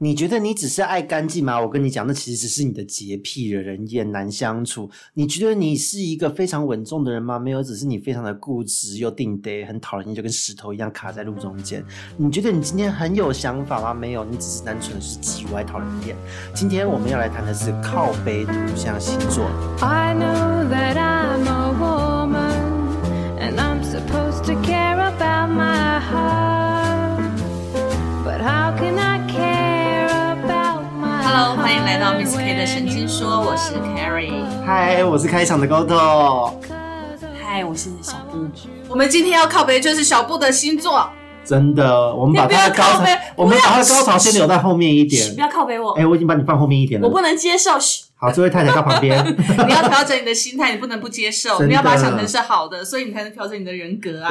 你觉得你只是爱干净吗？我跟你讲，那其实只是你的洁癖，惹人厌，难相处。你觉得你是一个非常稳重的人吗？没有，只是你非常的固执又定得，很讨人厌，就跟石头一样卡在路中间。你觉得你今天很有想法吗？没有，你只是单纯的是叽歪讨人厌。今天我们要来谈的是靠背图像星座。I know that I'm 来到 Miss K 的神经说，我是 Carrie。嗨，我是开场的 Goto。嗨，我是小布。我们今天要靠背就是小布的星座，真的，我们把他的高我们把他的高潮先留在后面一点不。要靠背我，哎，我已经把你放后面一点了。我不能接受。好，这位太太到旁边。你要调整你的心态，你不能不接受，你要把它想成是好的，所以你才能调整你的人格啊。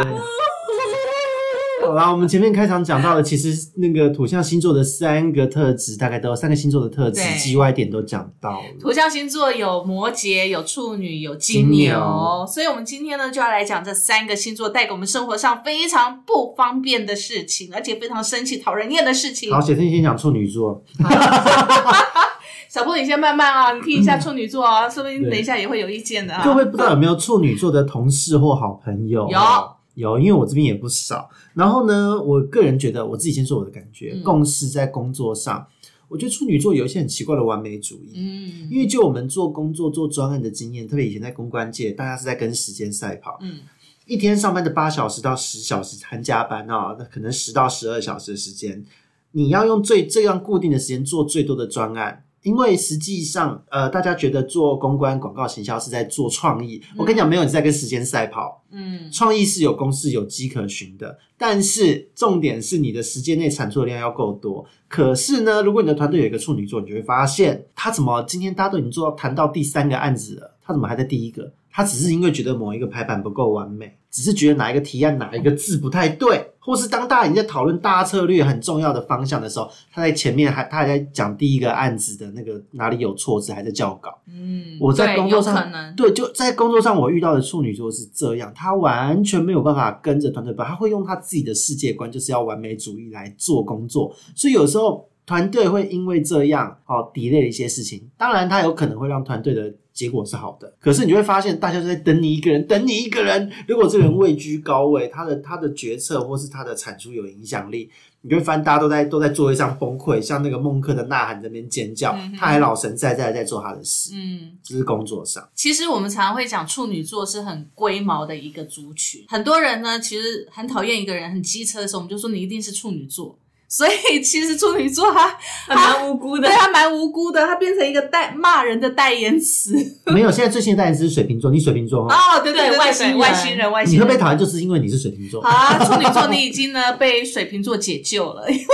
对好啦，我们前面开场讲到的，其实那个土象星座的三个特质，大概都有三个星座的特质对，G Y 点都讲到了。土象星座有摩羯、有处女、有金金牛，牛所以我们今天呢就要来讲这三个星座带给我们生活上非常不方便的事情，而且非常生气、讨人厌的事情。好，先先讲处女座，小布，你先慢慢啊，你听一下处女座啊，说不定对等一下也会有意见的啊。各位不知道有没有处女座的同事或好朋友？有有，因为我这边也不少。然后呢，我个人觉得，我自己先说我的感觉，嗯共事在工作上，我觉得处女座有一些很奇怪的完美主义。嗯因为就我们做工作、做专案的经验，特别以前在公关界，大家是在跟时间赛跑。嗯一天上班的八小时到十小时含加班啊，那可能十到十二小时的时间，你要用最这样固定的时间做最多的专案。因为实际上，呃，大家觉得做公关、广告、行销是在做创意。我跟你讲，没有你在跟时间赛跑。嗯创意是有公式、有迹可循的，但是重点是你的时间内产出的量要够多。可是呢，如果你的团队有一个处女座，你就会发现他怎么今天大家都已经做到谈到第三个案子了，他怎么还在第一个？他只是因为觉得某一个排版不够完美，只是觉得哪一个提案哪一个字不太对，或是当大家已经在讨论大策略很重要的方向的时候，他在前面还他还在讲第一个案子的那个哪里有错字，还在校稿。嗯，我在工作上对，就在工作上我遇到的处女座是这样，他完全没有办法跟着团队跑，他会用他自己的世界观，就是要完美主义来做工作，所以有时候团队会因为这样哦 delay 了一些事情，当然他有可能会让团队的结果是好的，可是你就会发现大家都在等你一个人，等你一个人。如果这个人位居高位，他的他的决策或是他的产出有影响力，你就会发现大家都在都在座位上崩溃，像那个孟克的呐喊这边尖叫，嗯他还老神在在在做他的事，嗯。这是工作上。其实我们常常会讲处女座是很龟毛的一个族群，很多人呢其实很讨厌一个人很机车的时候，我们就说你一定是处女座。所以其实处女座他还蛮无辜的对。他蛮无辜的，他变成一个代骂人的代言词。没有，现在最新的代言词是水瓶座，你水瓶座哈，哦，对对对，外星外星人，外星人。你会被讨厌，就是因为你是水瓶座好。啊，处女座，你已经呢被水瓶座解救了。因为，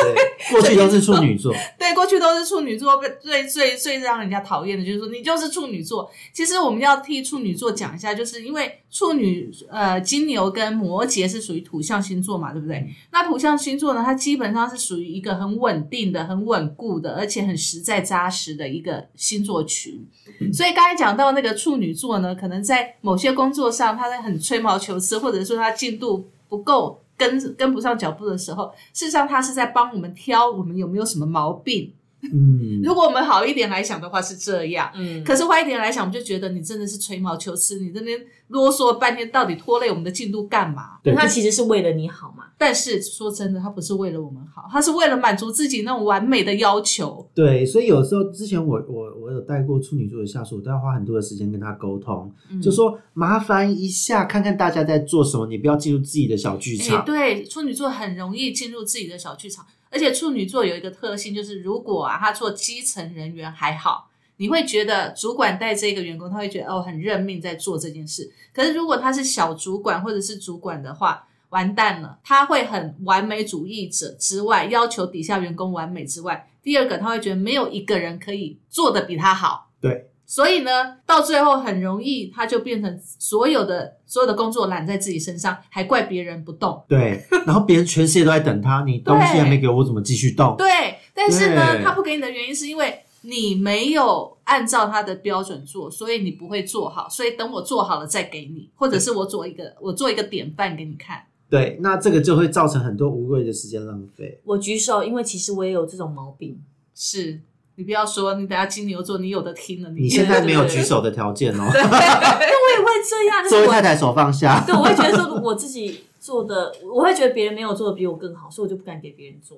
过去都是处女座，对，过去都是处女座，被最最最让人家讨厌的就是说你就是处女座。其实我们要替处女座讲一下，就是因为处女呃金牛跟摩羯是属于土象星座嘛，对不对？那土象星座呢，它基本上是属于一个很稳定的、很稳固的，而且很实在扎实的一个星座群。所以刚才讲到那个处女座呢，可能在某些工作上，他在很吹毛求疵，或者说他进度不够。跟跟不上脚步的时候，事实上他是在帮我们挑我们有没有什么毛病。嗯，如果我们好一点来想的话是这样，嗯，可是坏一点来想，我们就觉得你真的是吹毛求疵，你这边啰嗦半天，到底拖累我们的进度干嘛？对他其实是为了你好嘛。但是说真的，他不是为了我们好，他是为了满足自己那种完美的要求。对，所以有时候之前我我我有带过处女座的下属，我都要花很多的时间跟他沟通，嗯就说麻烦一下，看看大家在做什么，你不要进入自己的小剧哎、场。对，处女座很容易进入自己的小剧场，而且处女座有一个特性，就是如果啊他做基层人员还好，你会觉得主管带这个员工，他会觉得哦很认命在做这件事。可是如果他是小主管或者是主管的话，完蛋了，他会很完美主义者之外，要求底下员工完美之外，第二个他会觉得没有一个人可以做的比他好。对，所以呢，到最后很容易他就变成所有的所有的工作揽在自己身上，还怪别人不动。对，然后别人全世界都在等他，你东西还没给我，我怎么继续动？对，但是呢，他不给你的原因是因为你没有按照他的标准做，所以你不会做好。所以等我做好了再给你，或者是我做一个我做一个典范给你看。对，那这个就会造成很多无谓的时间浪费。我举手，因为其实我也有这种毛病。是你不要说你等下金牛座你有的听了，你现在没有举手的条件哦，因为我也会这样，就这是我位太太手放下。对，我会觉得说我自己做的，我会觉得别人没有做的比我更好，所以我就不敢给别人做。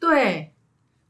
对，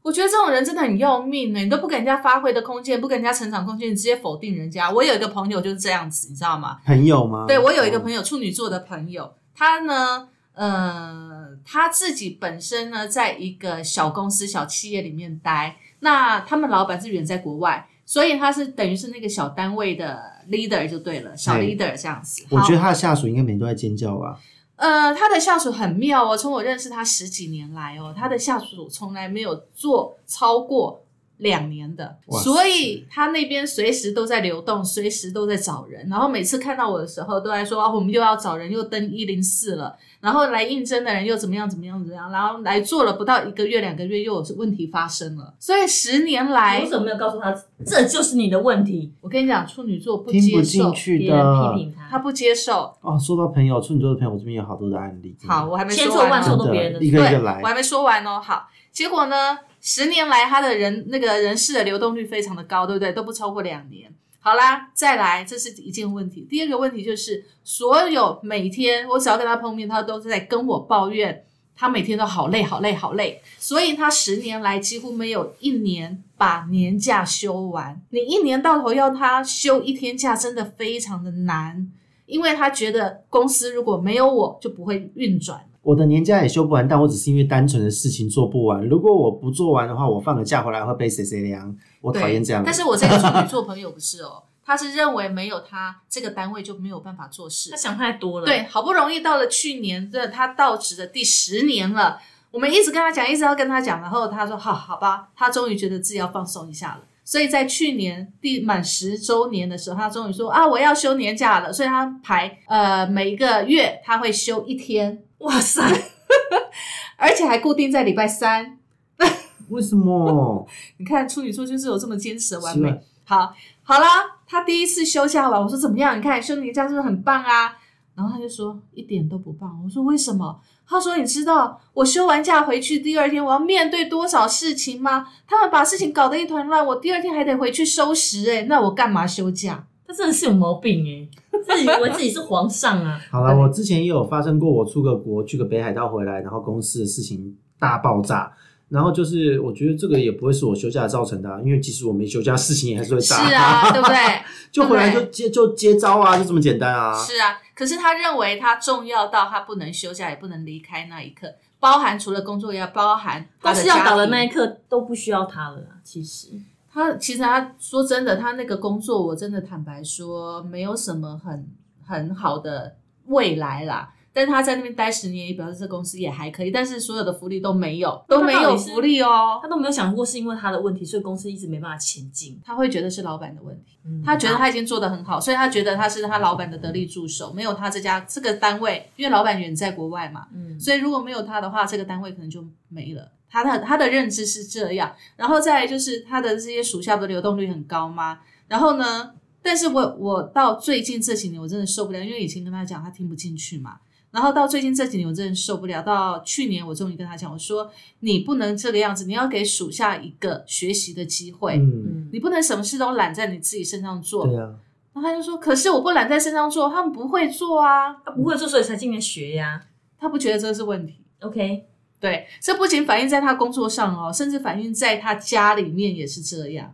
我觉得这种人真的很要命呢，你都不给人家发挥的空间，不给人家成长空间，你直接否定人家。我有一个朋友就是这样子，你知道吗？朋友吗？对我有一个，朋友，处女座的朋友，他呢，呃，他自己本身呢，在一个小公司、小企业里面待，那他们老板是远在国外，所以他是等于是那个小单位的 leader 就对了，小 leader 这样子。我觉得他的下属应该每天都在尖叫吧。呃，他的下属很妙哦，从我认识他十几年来哦，他的下属从来没有做超过两年的，所以他那边随时都在流动，随时都在找人。然后每次看到我的时候，都在说啊，我们又要找人，又登一零四了，然后来应征的人又怎么样怎么样怎么样，然后来做了不到一个月两个月，又有问题发生了。所以十年来为，什么没有告诉他这就是你的问题？我跟你讲，处女座不接受别人批。评他，他不接受。哦，说到朋友，处女座的朋友，我这边有好多的案例。好，我还没千错万说完千错万错都别人的一个对，一个来我。还没说完哦。好，结果呢，十年来他的人那个人事的流动率非常的高，对不对？都不超过两年。好啦，再来，这是一件问题。第二个问题就是，所有每天我只要跟他碰面，他都在跟我抱怨，他每天都好累，好累，好累。所以他十年来几乎没有一年把年假休完。你一年到头要他休一天假，真的非常的难，因为他觉得公司如果没有我就不会运转。我的年假也休不完，但我只是因为单纯的事情做不完。如果我不做完的话，我放个假回来会被谁谁凉。我讨厌这样。但是我这个处女座朋友不是哦，他是认为没有他这个单位就没有办法做事他。想太多了。对，好不容易到了去年的他到职的第十年了，我们一直跟他讲，一直要跟他讲，然后他说好好吧，他终于觉得自己要放松一下了。所以在去年第满十周年的时候，他终于说啊，我要休年假了。所以他排呃每一个月他会休一天，哇塞，而且还固定在礼拜三。为什么？你看处女座就是有这么坚持的完美。好，好啦，他第一次休假完，我说怎么样？你看休年假是不是很棒啊？然后他就说一点都不棒。我说为什么？他说你知道我休完假回去第二天我要面对多少事情吗？他们把事情搞得一团乱，我第二天还得回去收拾、欸。那我干嘛休假？他真的是有毛病哎，自己以为自己是皇上啊。好了，我之前也有发生过，我出个国去个北海道回来，然后公司的事情大爆炸。然后就是，我觉得这个也不会是我休假造成的、啊，因为即使我没休假，事情也还是会是。啊，对不对？就回来就接就接招啊，就这么简单啊。是啊，可是他认为他重要到他不能休假，也不能离开那一刻，包含除了工作，也要包含他公司要倒的那一刻都不需要他了啦，其实。他其实他说真的，他那个工作，我真的坦白说，没有什么很很好的未来啦。但是他在那边待十年，也表示这公司也还可以，但是所有的福利都没有，都没有福利哦。他都没有想过是因为他的问题，所以公司一直没办法前进。他会觉得是老板的问题，嗯他觉得他已经做得很好，所以他觉得他是他老板的得力助手，没有他这家这个单位，因为老板远在国外嘛，嗯，所以如果没有他的话，这个单位可能就没了。他的他的认知是这样，然后再来就是他的这些属下的流动率很高吗？然后呢，但是我我到最近这几年我真的受不了，因为以前跟他讲他听不进去嘛，然后到最近这几年我真的受不了，到去年我终于跟他讲，我说你不能这个样子，你要给属下一个学习的机会，嗯，嗯，你不能什么事都揽在你自己身上做。对啊，然后他就说，可是我不揽在身上做，他们不会做啊，他不会做，所以才进来学呀。他不觉得这是问题。OK，对，这不仅反映在他工作上哦，甚至反映在他家里面也是这样。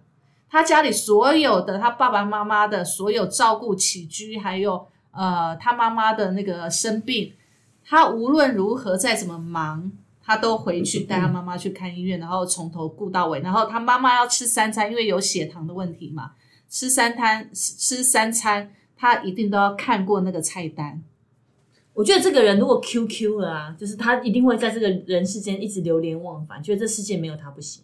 他家里所有的他爸爸妈妈的所有照顾起居，还有呃他妈妈的那个生病，他无论如何再怎么忙，他都回去带他妈妈去看医院，然后从头顾到尾。然后他妈妈要吃三餐，因为有血糖的问题嘛，吃三餐吃三餐，他一定都要看过那个菜单。我觉得这个人如果 QQ 了啊，就是他一定会在这个人世间一直流连忘返，觉得这世界没有他不行。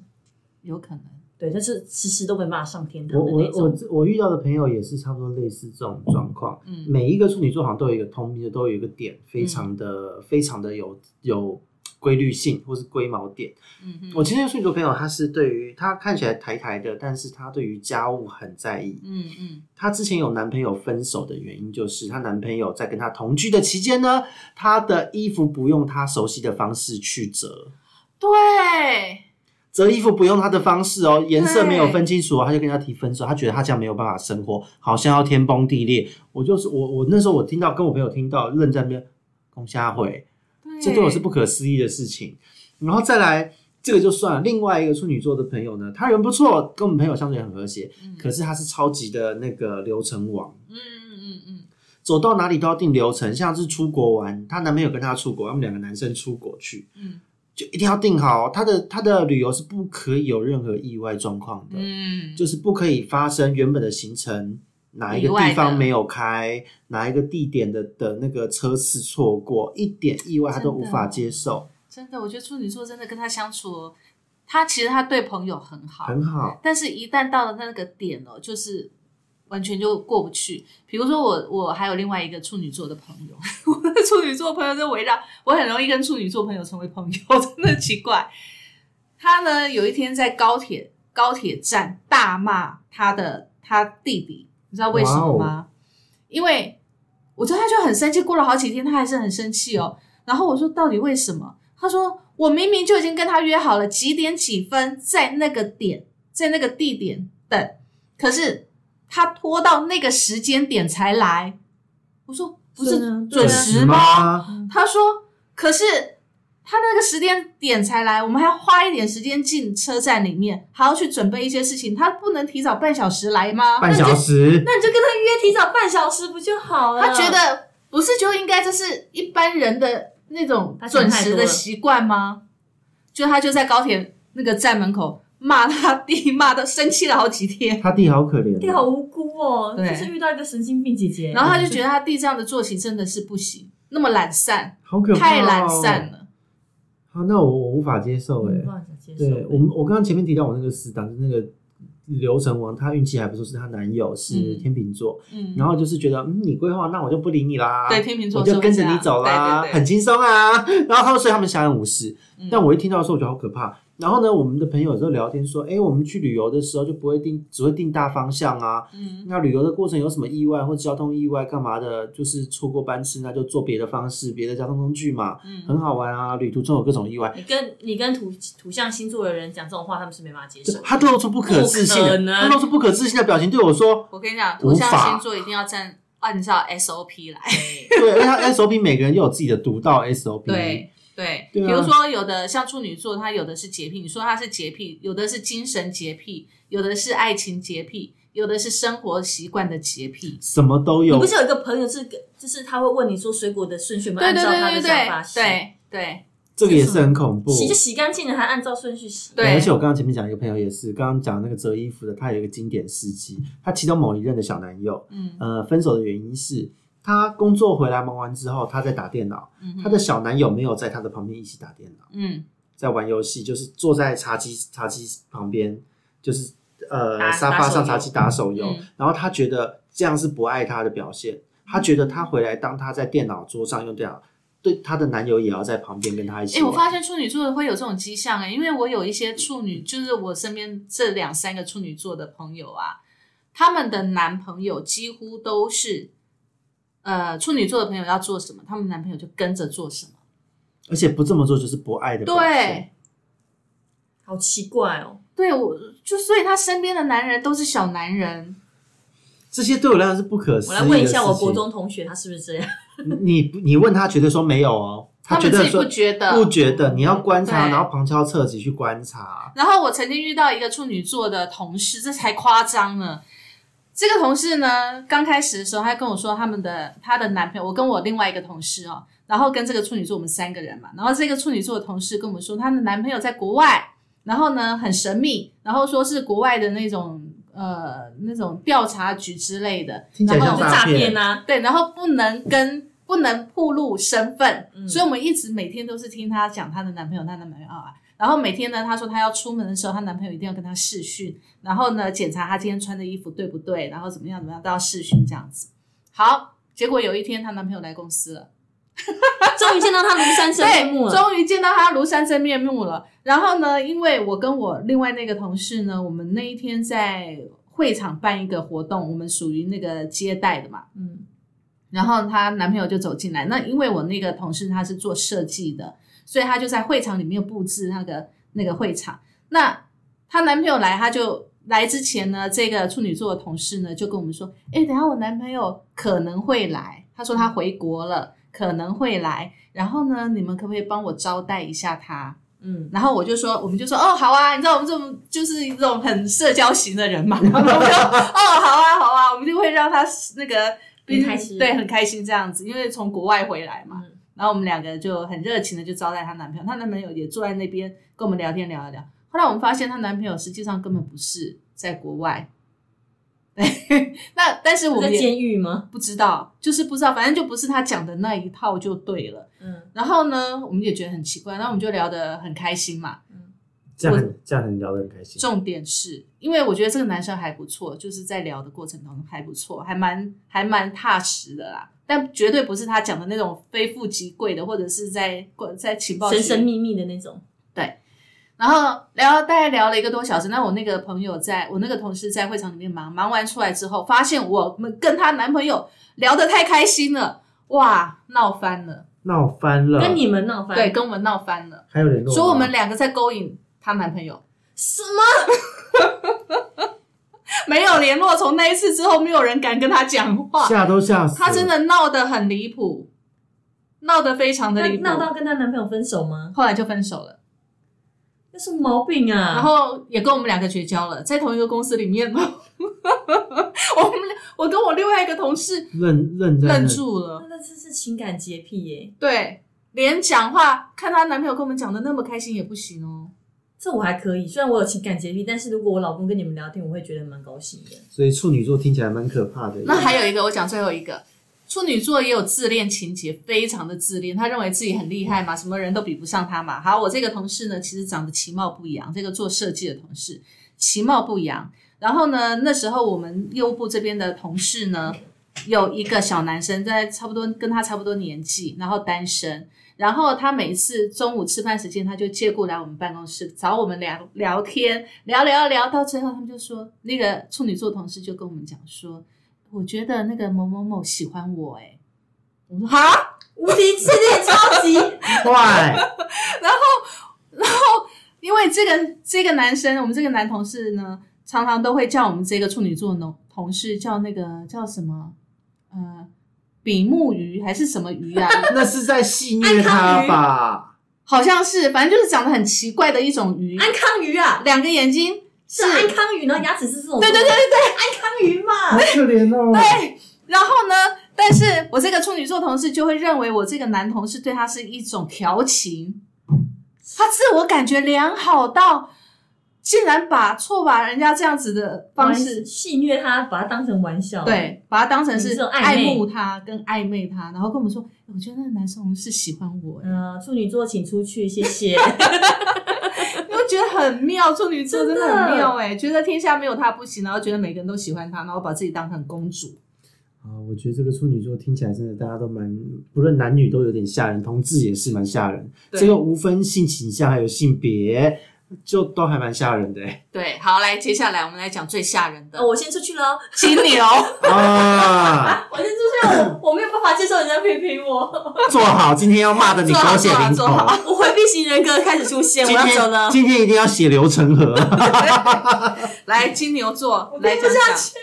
有可能，对，但是时时都没办法上天堂我我那种。我我遇到的朋友也是差不多类似这种状况。嗯每一个处女座好像都有一个通病，都有一个点，非常的、非常的有有规律性，或是龟毛点。嗯哼，我今天处女座朋友，他是对于他看起来台台的，但是他对于家务很在意。嗯嗯。她之前有男朋友分手的原因，就是她男朋友在跟她同居的期间呢，她的衣服不用她熟悉的方式去折。对，折衣服不用他的方式哦，颜色没有分清楚哦，他就跟他提分手，他觉得他这样没有办法生活，好像要天崩地裂。我就是我我那时候我听到跟我朋友听到愣在那边，龚家慧，这对我是不可思议的事情。然后再来，这个就算了。另外一个处女座的朋友呢，他人不错，跟我们朋友相处也很和谐，可是他是超级的那个流程王，嗯嗯嗯嗯，走到哪里都要定流程。像是出国玩，她男朋友跟她出国，他们两个男生出国去，嗯就一定要定好他的他的旅游是不可以有任何意外状况的，嗯，就是不可以发生原本的行程。哪一个地方没有开，哪一个地点的的那个车次错过，一点意外他都无法接受，真的，我觉得处女座真的跟他相处哦，他其实他对朋友很好，很好。但是一旦到了那个点哦，就是完全就过不去。比如说我，我还有另外一个处女座的朋友，我的处女座朋友就围绕我，很容易跟处女座朋友成为朋友，真的奇怪。他呢，有一天在高铁高铁站大骂他的他弟弟，你知道为什么吗？因为我知道他就很生气，过了好几天他还是很生气哦。然后我说到底为什么？他说我明明就已经跟他约好了几点几分在那个点在那个地点等，可是他拖到那个时间点才来。我说不是准时？吗？他说可是他那个时间点才来，我们还要花一点时间进车站里面，还要去准备一些事情，他不能提早半小时来吗？半小时，那你就跟他约提早半小时不就好了？他觉得不是就应该这是一般人的那种准时的习惯吗？就他就在高铁那个站门口骂他弟，骂的生气了好几天。他弟好可怜哦，弟好无辜哦，对就是遇到一个神经病姐姐。然后他就觉得他弟这样的作息真的是不行，那么懒散，好可怕、哦，太懒散。了。好，那我我无法接受哎、没办法接受对我们，我刚刚前面提到我那个死党，就是那个刘成王，他运气还不错，是她男友是嗯天秤座，嗯，然后就是觉得，嗯，你规划，那我就不理你啦，对天秤座我就跟着你走啦，对对对很轻松啊。然后他们所以他们相安无事，嗯但我一听到的时候，我觉得好可怕。然后呢，我们的朋友有时候聊天说，哎，我们去旅游的时候就不会定，只会定大方向啊。嗯那旅游的过程有什么意外或交通意外干嘛的，就是错过班次，那就坐别的方式，别的交通工具嘛，嗯，很好玩啊。旅途中有各种意外，你跟你跟土土象星座的人讲这种话，他们是没办法接受。他露出不可置信他露出不可置信的表情对我说我跟你讲，无土象星座一定要站按照 SOP 来。对，而且他 SOP 每个人又有自己的独到 SOP，对对，对啊比如说有的像处女座，他有的是洁癖，你说他是洁癖，有的是精神洁癖，有的是爱情洁癖，有的是生活习惯的洁癖。什么都有你不。是有一个朋友是跟，就是他会问你说水果的顺序有没有对对按照他对对的想法洗？对对对这个也是很恐怖。洗就洗干净了，还按照顺序洗。对而且我刚刚前面讲一个朋友也是，刚刚讲那个折衣服的，他有一个经典事迹，他其中某一任的小男友，嗯呃，分手的原因是他工作回来忙完之后，她在打电脑，嗯哼。他的小男友没有在她的旁边一起打电脑，嗯。在玩游戏，就是坐在茶几茶几旁边，就是呃沙发上茶几打手游，嗯。然后她觉得这样是不爱她的表现，他觉得她回来当她在电脑桌上用电脑，对她的男友也要在旁边跟她一起哎、玩。我发现处女座会有这种迹象哎、因为我有一些处女，就是我身边这两三个处女座的朋友啊，他们的男朋友几乎都是，呃，处女座的朋友要做什么，他们男朋友就跟着做什么。而且不这么做就是不爱的表现。对，好奇怪哦，对，我就所以他身边的男人都是小男人。这些对我来讲是不可思议的我来问一下我事情国中同学，他是不是这样？你你问他，绝对说没有哦，觉得说他们自己不觉得不觉得，你要观察，对然后旁敲侧击去观察。然后我曾经遇到一个处女座的同事，这才夸张呢。这个同事呢，刚开始的时候，他跟我说他们的她的男朋友，我跟我另外一个同事哦，然后跟这个处女座我们三个人嘛，然后这个处女座的同事跟我们说，她的男朋友在国外，然后呢很神秘，然后说是国外的那种呃那种调查局之类的，然后就诈骗骗呐，对，然后不能跟不能暴露身份，嗯所以我们一直每天都是听她讲她的男朋友，她的男朋友啊。然后每天呢，她说她要出门的时候，她男朋友一定要跟她视讯，然后呢检查她今天穿的衣服对不对，然后怎么样怎么样都要视讯这样子。好，结果有一天她男朋友来公司了，终于见到他庐山 真面目，了。终于见到她庐山真面目了。然后呢，因为我跟我另外那个同事呢，我们那一天在会场办一个活动，我们属于那个接待的嘛，嗯，然后她男朋友就走进来，那因为我那个同事他是做设计的，所以她就在会场里面布置那个那个会场。那她男朋友来，她就来之前呢，这个处女座的同事呢就跟我们说，哎，等下我男朋友可能会来，他说他回国了，可能会来，然后呢，你们可不可以帮我招待一下他？嗯，然后我就说，我们就说，哦，好啊，你知道我们这种就是一种很社交型的人嘛，然后我们就，哦，好啊，好啊，我们就会让他那个很开心对，很开心这样子，因为从国外回来嘛。嗯然后我们两个就很热情的就招待她男朋友，她男朋友也坐在那边跟我们聊天聊一聊。后来我们发现她男朋友实际上根本不是在国外，对，那但是我在们在监狱吗？不知道，就是不知道，反正就不是他讲的那一套就对了。嗯，然后呢，我们也觉得很奇怪，然后我们就聊得很开心嘛。这样很这样很聊得很开心。重点是因为我觉得这个男生还不错，就是在聊的过程当中还不错，还蛮还蛮踏实的啦。但绝对不是他讲的那种非富即贵的，或者是在在情报神神秘秘的那种。对然后聊大概聊了一个多小时，那我那个朋友在我那个同事在会场里面忙，忙完出来之后，发现我们跟她男朋友聊得太开心了，哇，闹翻了，闹翻了，跟你们闹翻？对，跟我们闹翻了，还有联络吗，说我们两个在勾引她男朋友，什么？没有联络，从那一次之后，没有人敢跟她讲话，吓都吓死。她真的闹得很离谱，闹得非常的那离谱，闹到跟她男朋友分手吗？后来就分手了。有什么毛病啊？然后也跟我们两个绝交了，在同一个公司里面呢。我们俩我跟我另外一个同事愣愣愣住了那，那这是情感洁癖耶，对，连讲话看她男朋友跟我们讲的那么开心也不行哦。这我还可以。虽然我有情感洁癖，但是如果我老公跟你们聊天，我会觉得蛮高兴的。所以处女座听起来蛮可怕的。那还有一个，我讲最后一个，处女座也有自恋情节，非常的自恋，他认为自己很厉害嘛，什么人都比不上他嘛。好，我这个同事呢，其实长得其貌不扬，这个做设计的同事其貌不扬。然后呢，那时候我们业务部这边的同事呢，有一个小男生，在差不多跟他差不多年纪，然后单身。然后他每次中午吃饭时间，他就借故来我们办公室找我们聊聊天，聊聊聊到最后，他们就说那个处女座同事就跟我们讲说，我觉得那个某某某喜欢我、欸，哎，我说哈，无敌自恋超级，坏，因为这个这个男生，我们这个男同事呢，常常都会叫我们这个处女座的同事叫那个叫什么，呃，比目鱼还是什么鱼啊？那是在戏虐他吧？好像是，反正就是长得很奇怪的一种鱼，安康鱼啊，两个眼睛是安康鱼，然后牙齿是这种，对对对对对。安康鱼嘛，好可怜哦。对，然后呢？但是我这个处女座同事就会认为我这个男同事对他是一种调情，他自我感觉良好到竟然把错把人家这样子的方式，戏虐他，把他当成玩笑，，对，把他当成是这种爱慕他跟暧昧他，然后跟我们说，我觉得那个男生是喜欢我，嗯、处女座请出去，谢谢。因为觉得很妙，处女座真的很妙哎，觉得天下没有他不行，然后觉得每个人都喜欢他，然后把自己当成公主。啊，我觉得这个处女座听起来真的大家都蛮，不论男女都有点吓人，同志也是蛮吓人。对这个无分性倾向还有性别，就都还蛮吓人的欸对，好，来，接下来我们来讲最吓人的哦，我先出去了，金牛。啊！我先出去了，我我没有办法接受人家批评我，坐好，今天要骂的你做好狗血淋头。做好我回避型人格开始出现，我今要走了天。今天一定要血流成河。来，金牛座我来讲讲。听不下去。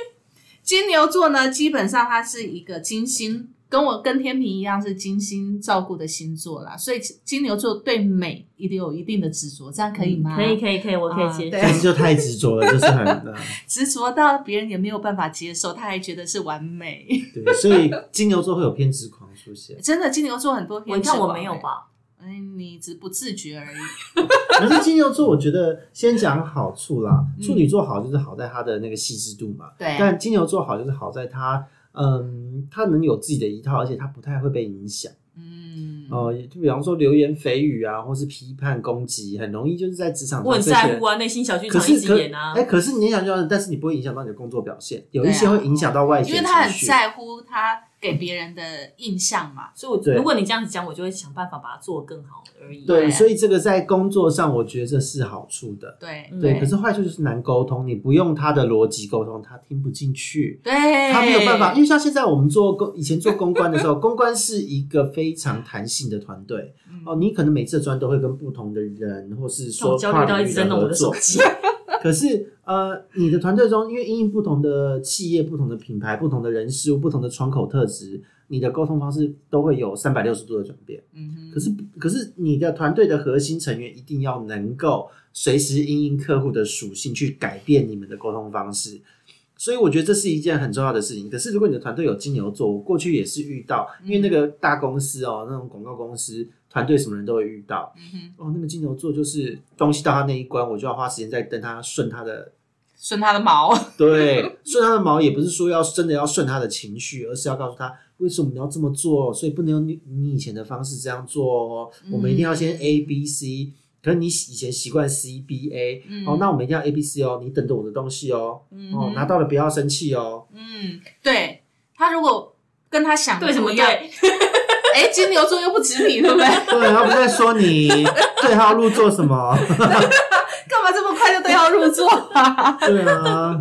金牛座呢，基本上它是一个金星，跟我跟天平一样是精心照顾的星座啦，所以金牛座对美一定有一定的执着，这样可以吗？可以，可以，可以，我可以接受。但是就太执着了，就是很呃 执着到别人也没有办法接受，他还觉得是完美。对，所以金牛座会有偏执狂出现。真的，金牛座很多我偏执看我狂欸？没有吧？哎，你只不自觉而已。可是金牛座，我觉得先讲好处啦。嗯处女座好就是好在它的那个细致度嘛，对但金牛座好就是好在它，嗯，他能有自己的一套，而且他不太会被影响。嗯，哦、就比方说流言蜚语啊，或是批判攻击，很容易就是在职场上我很在乎啊，内心小剧场一可是可直演啊哎、。可是你想就但是你不会影响到你的工作表现，有一些会影响到外界、啊。因为他很绪。在乎他给别人的印象嘛。所以我对如果你这样子讲，我就会想办法把它做得更好而已。对，所以这个在工作上，我觉得这是好处的。对嗯对，可是坏处就是难沟通，你不用他的逻辑沟通，他听不进去。对，他没有办法，因为像现在我们做公以前做公关的时候，公关是一个非常弹性的团队嗯哦，你可能每次的专都会跟不同的人，或是说我焦虑到一直在弄我的手合作。机。可是呃，你的团队中，因为因应不同的企业、不同的品牌、不同的人事物、不同的窗口特质，你的沟通方式都会有三百六十度的转变。嗯哼，可是，可是你的团队的核心成员一定要能够随时因应客户的属性去改变你们的沟通方式。所以我觉得这是一件很重要的事情。可是如果你的团队有金牛座，我过去也是遇到，因为那个大公司哦，那种广告公司团队什么人都会遇到。嗯哼，哦，那个金牛座就是东西到他那一关，我就要花时间在等他顺他的顺他的毛，对，顺他的毛也不是说要真的要顺他的情绪，而是要告诉他为什么你要这么做，所以不能用你你以前的方式这样做哦。我们一定要先 A B C，可是你以前习惯 C B A，、嗯哦，那我们一定要 A B C 哦，你等着我的东西哦，嗯哦，拿到了不要生气哦。嗯，对他如果跟他想的对什么样，对？哎，金牛座又不止你，对不对？对，他不是在说你对号入座什么？干嘛这么快就对号入座啊？对啊，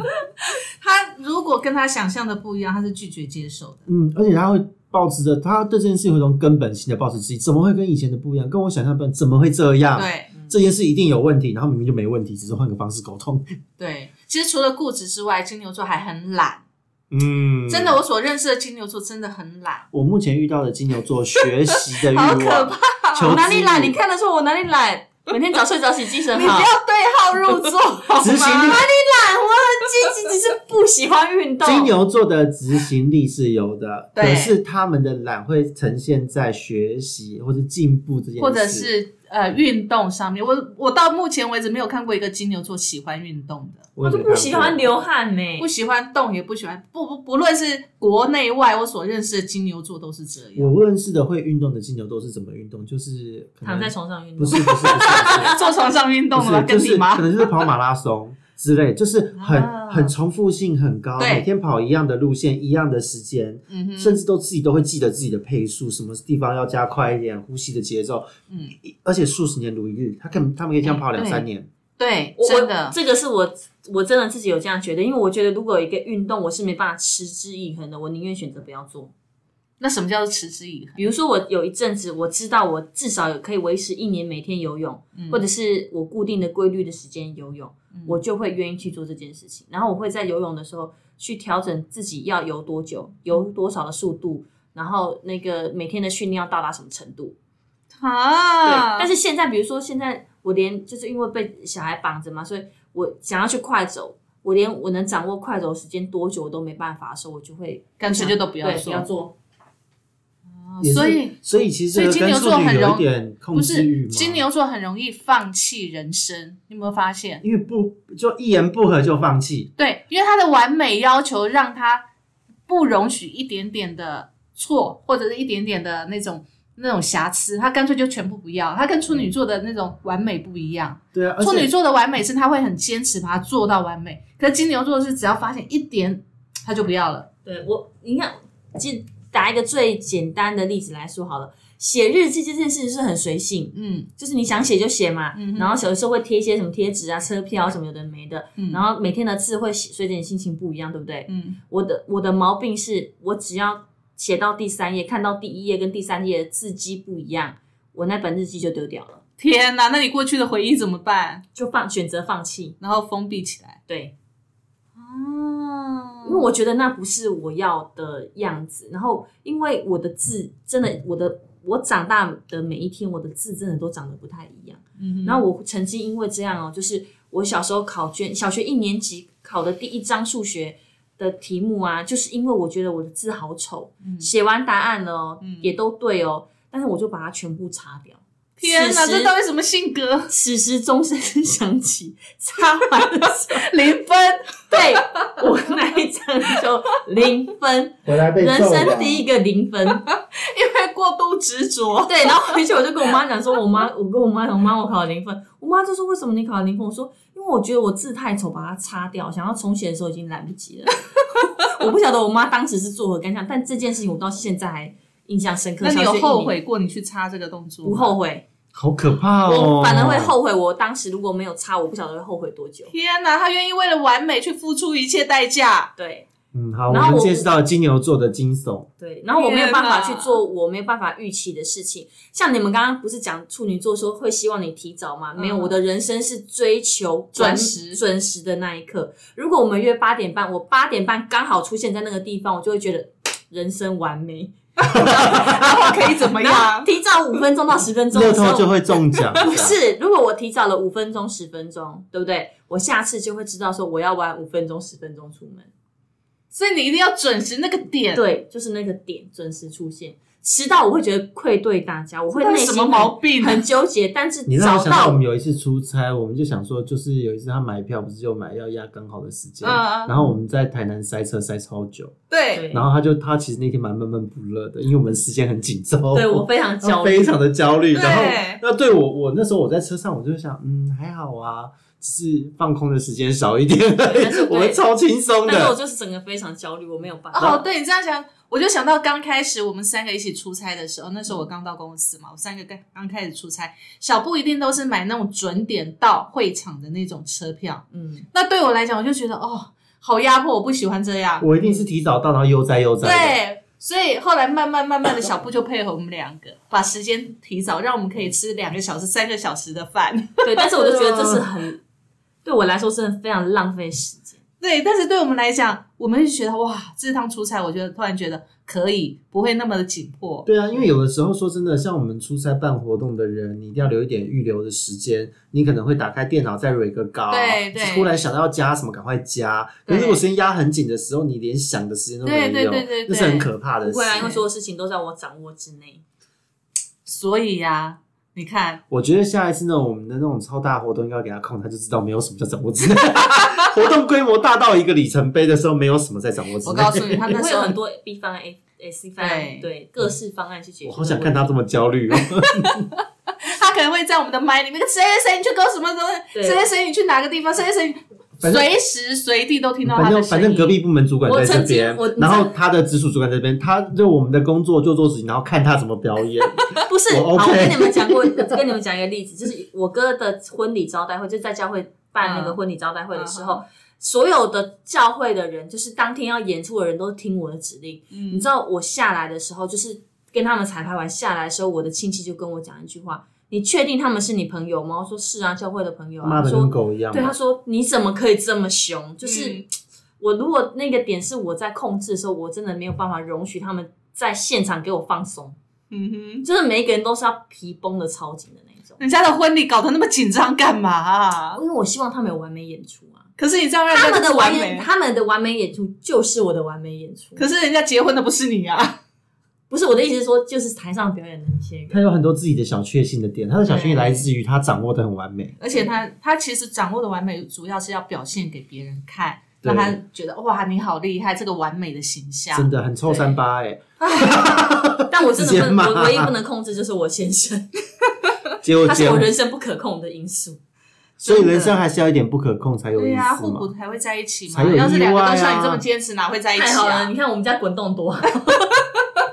他如果跟他想象的不一样，他是拒绝接受的。嗯，而且他会保持着，他对这件事情有一种根本性的保持质疑，怎么会跟以前的不一样？跟我想象不一样，怎么会这样？，对这件事一定有问题，然后明明就没问题，只是换个方式沟通。对，其实除了固执之外，金牛座还很懒。嗯，真的，我所认识的金牛座真的很懒，我目前遇到的金牛座学习的欲 好可望，怕！我哪里懒？你看得出我哪里懒？每天早睡早起，精神好。你不要对号入座，好 执行力你？懒，我很积极，只是不喜欢运动。金牛座的执行力是有的，可是他们的懒会呈现在学习或者进步这件事，或者是呃运动上面，我我到目前为止没有看过一个金牛座喜欢运动的，我都不喜欢流汗呢。不喜欢动也不喜欢不不不论是国内外，我所认识的金牛座都是这样。我认识的会运动的金牛座是怎么运动？就是可能躺在床上运动，不是不是不是不是 坐床上运动不了跟你吗可？能就是跑马拉松之类，就是很、啊。很重复性很高，每天跑一样的路线，一样的时间，嗯，甚至都自己都会记得自己的配速，什么地方要加快一点，呼吸的节奏，嗯，而且数十年如一日，他可能他们可以这样跑两三年。对，我真的，这个是我我真的自己有这样觉得，因为我觉得如果有一个运动我是没办法持之以恒的，我宁愿选择不要做。那什么叫做持之以恒？比如说我有一阵子我知道我至少有可以维持一年每天游泳，或者是我固定的规律的时间游泳，我就会愿意去做这件事情。然后我会在游泳的时候去调整自己要游多久，游多少的速度，然后那个每天的训练要到达什么程度。对，啊，但是现在比如说现在我连就是因为被小孩绑着嘛，所以我想要去快走，我连我能掌握快走时间多久我都没办法的时候，我就会干脆就都不要对做所以所以其实所以金牛座很容易不制欲嘛。是金牛座很容易放弃人生，你有没有发现？因为不就一言不合就放弃，对，因为他的完美要求让他不容许一点点的错，或者是一点点的那种那种瑕疵，他干脆就全部不要。他跟处女座的那种完美不一样，对啊，处女座的完美是他会很坚持把它做到完美，可是金牛座是只要发现一点他就不要了。对我，你看，就打一个最简单的例子来说好了，写日记这件事情是很随性，嗯就是你想写就写嘛，嗯然后有的时候会贴一些什么贴纸啊、车票什么有的没的，嗯然后每天的字会写随着你心情不一样，对不对？嗯，我的我的毛病是我只要写到第三页，看到第一页跟第三页的字迹不一样，我那本日记就丢掉了，天哪，那你过去的回忆怎么办？就放选择放弃。然后封闭起来。对，哦因为我觉得那不是我要的样子。然后，因为我的字真的，我的我长大的每一天，我的字真的都长得不太一样。嗯然后我曾经因为这样哦，就是我小时候考卷，小学一年级考的第一章数学的题目啊，就是因为我觉得我的字好丑，写完答案了哦，也都对哦，但是我就把它全部擦掉。天哪，这到底什么性格？此时钟声响起，擦完的时候，零分。对我那一张就零分，回来被人生第一个零分。因为过度执着。对，然后回去我就跟我妈讲说，我妈，我跟我妈讲，妈，我考了零分。我妈就说，为什么你考了零分？我说，因为我觉得我字太丑，把它擦掉，想要重写的时候已经来不及了。我不晓得我妈当时是作何感想，但这件事情我到现在还印象深刻。那你有？后悔过你去擦这个动作？不后悔，好可怕哦！我反而会。后悔。我当时如果没有擦，我不晓得会后悔多久。天哪，他愿意为了完美去付出一切代价。对嗯，好，我然后我们见识到了金牛座的惊悚。对，然后我没有办法去做我没有办法预期的事情。像你们刚刚不是讲处女座说会希望你提早吗？没有，嗯我的人生是追求完准时准时的那一刻。如果我们约八点半，我八点半刚好出现在那个地方，我就会觉得人生完美。然后可以怎么样？提早五分钟到十分钟乐的时候，透就会中奖。不是，如果我提早了五分钟、十分钟，对不对？我下次就会知道说我要晚五分钟、十分钟出门。所以你一定要准时那个点。对，就是那个点准时出现。迟到我会觉得愧对大家，我会内心这是什么毛病啊很很纠结。但是你让我找想到我们有一次出差，我们就想说，就是有一次他买票不是就买要压刚好的时间，然后我们在台南塞车塞超久，对对然后他就他其实那天蛮闷闷不乐的，因为我们时间很紧凑，对我非常 焦虑，非常的焦虑。然后那对我我那时候我在车上，我就想，嗯，还好啊，只是放空的时间少一点我们超轻松但是我的。就是整个非常焦虑，我没有办法。哦，对你这样讲，我就想到刚开始我们三个一起出差的时候，那时候我刚到公司嘛，我三个刚刚开始出差，小布一定都是买那种准点到会场的那种车票。嗯，那对我来讲，我就觉得哦，好压迫，我不喜欢这样。我一定是提早到，然后悠哉悠哉。对，所以后来慢慢慢慢的小布就配合我们两个，把时间提早，让我们可以吃两个小时、三个小时的饭。对，但是我就觉得这是 很对我来说真的非常浪费时间。对，但是对我们来讲，我们就觉得哇，这趟出差，我觉得突然觉得可以，不会那么的紧迫。对啊，因为有的时候说真的，像我们出差办活动的人，你一定要留一点预留的时间。你可能会打开电脑再蕊个稿，对对突然想到要加什么，赶快加。可是对如果时间压很紧的时候，你连想的时间都没有，对对对对对那是很可怕的事。不会啊，因为所有事情都在我掌握之内。所以呀、你看，我觉得下一次呢，我们的那种超大活动应该要给他控，他就知道没有什么叫掌握之内。活动规模大到一个里程碑的时候，没有什么在掌握之内。我告诉你，他你那时候会有很多 B 方案、A、A、C 方案，对对各式方案去解决。我好想看他这么焦虑哦。他可能会在我们的麦里面，谁谁谁你去搞什么东西，谁谁谁你去哪个地方，谁谁谁随时随地都听到他反的声音。正反正隔壁部门主管在这边然后他的直属主管在这边，他就我们的工作就做事情，然后看他怎么表演。不是，我好我跟你们讲过，跟你们讲一个例子，就是我哥的婚礼招待会，就在教会办那个婚礼招待会的时候，嗯所有的教会的人，就是当天要演出的人，都听我的指令。嗯你知道我下来的时候，就是跟他们彩排完下来的时候，我的亲戚就跟我讲一句话：“你确定他们是你朋友吗？”我说：“是啊，教会的朋友啊。”骂的他说跟狗一样。对，他说你怎么可以这么凶？就是、嗯我如果那个点是我在控制的时候，我真的没有办法容许他们在现场给我放松，嗯哼，就是每一个人都是要皮绷的超紧的那种。人家的婚礼搞得那么紧张干嘛啊、因为我希望他们有完美演出啊，可是你这样让他们的完美，他们的完美演出就是我的完美演出。可是人家结婚的不是你啊。不是我的意思是说，就是台上表演的那些人。他有很多自己的小确幸的点，他的小确幸来自于他掌握的很完美。而且他他其实掌握的完美，主要是要表现给别人看，让他觉得哇你好厉害，这个完美的形象。真的很臭三八哎，但我真的不能，我唯一不能控制就是我先生，结果，他是我人生不可控的因素。所以人生还是要一点不可控才有意对呀、互补。才会在一起嘛。要是两个都像你这么坚持，哪会在一起太好了，啊你？看我们家滚动多好。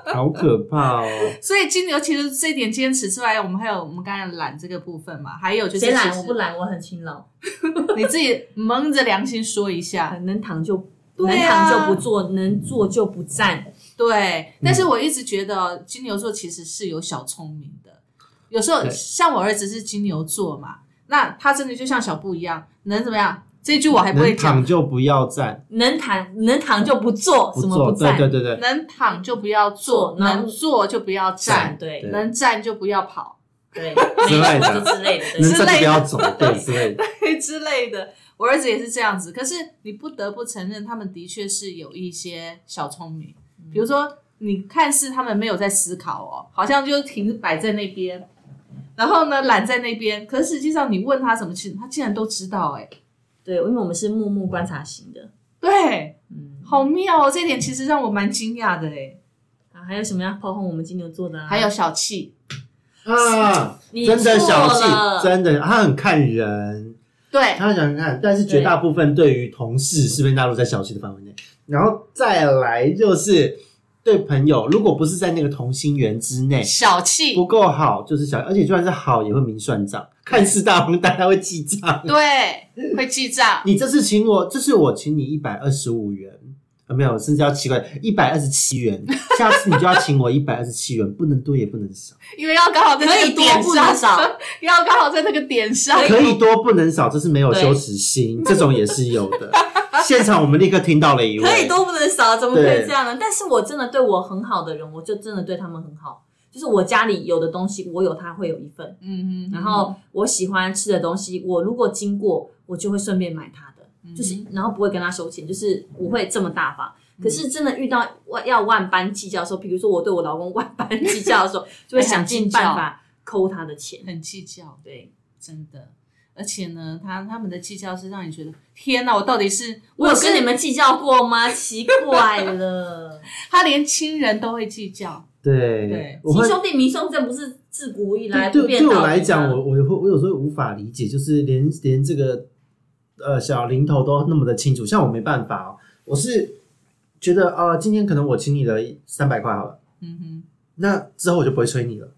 好可怕哦！所以金牛其实这一点坚持之外，我们还有我们刚才懒这个部分嘛，还有就是谁懒？我不懒，我很勤劳。你自己蒙着良心说一下。能躺就能躺就不坐，能坐就不站。对，但是我一直觉得金牛座其实是有小聪明的。有时候像我儿子是金牛座嘛，那他真的就像小布一样，能怎么样？这句我还不会能讲躺，就不要站，能躺能躺就不做，什么不做。站？对对对对，能躺就不要坐，坐能能坐就不要站，对对能站就不要跑。对，之类的之类的。能对站就不要走，对之类的。之类的。我儿子也是这样子，可是你不得不承认，他们的确是有一些小聪明。比如说，你看似他们没有在思考哦，好像就停摆在那边，然后呢懒在那边，可是实际上你问他什么，其实他竟然都知道、哎，对，因为我们是默默观察型的。对，嗯，好妙哦，这点其实让我蛮惊讶的哎。啊，还有什么要炮轰我们金牛座的、啊？还有小气，啊，真的小气，真的，他很看人。对对，他会想想看，但是绝大部分对于同事是被纳入在小气的范围内，然后再来就是对朋友，如果不是在那个同心圆之内，小气，不够好就是小，而且就算是好也会明算账，看似大方，大家会记账。对，会记账。你这次请我，这是我请你一百二十五元。啊，没有，甚至要奇怪，一百二十七元。下次你就要请我一百二十七元，不能多也不能少，因为要刚好在那个点上，少，要刚好在那个点上。可以多不能少，这是没有羞耻心，这种也是有的。现场我们立刻听到了一位，可以多不能少，怎么可以对这样呢？但是我真的对我很好的人，我就真的对他们很好。就是我家里有的东西，我有他会有一份。嗯嗯，然后我喜欢吃的东西，我如果经过，我就会顺便买他的，嗯就是然后不会跟他收钱，就是我会这么大方。可是真的遇到万要万般计较的时候，比如说我对我老公万般计较的时候，就会想尽办法抠他的钱。很计较，对，真的。而且呢，他他们的计较是让你觉得，天哪，我到底是我有跟你们计较过吗？奇怪了，他连亲人都会计较，对对。亲兄弟明兄，这不是自古以来对我来讲，我我会我有时候无法理解，就是连连这个呃小零头都那么的清楚，像我没办法哦，我是觉得呃今天可能我请你了三百块好了，嗯哼，那之后我就不会催你了。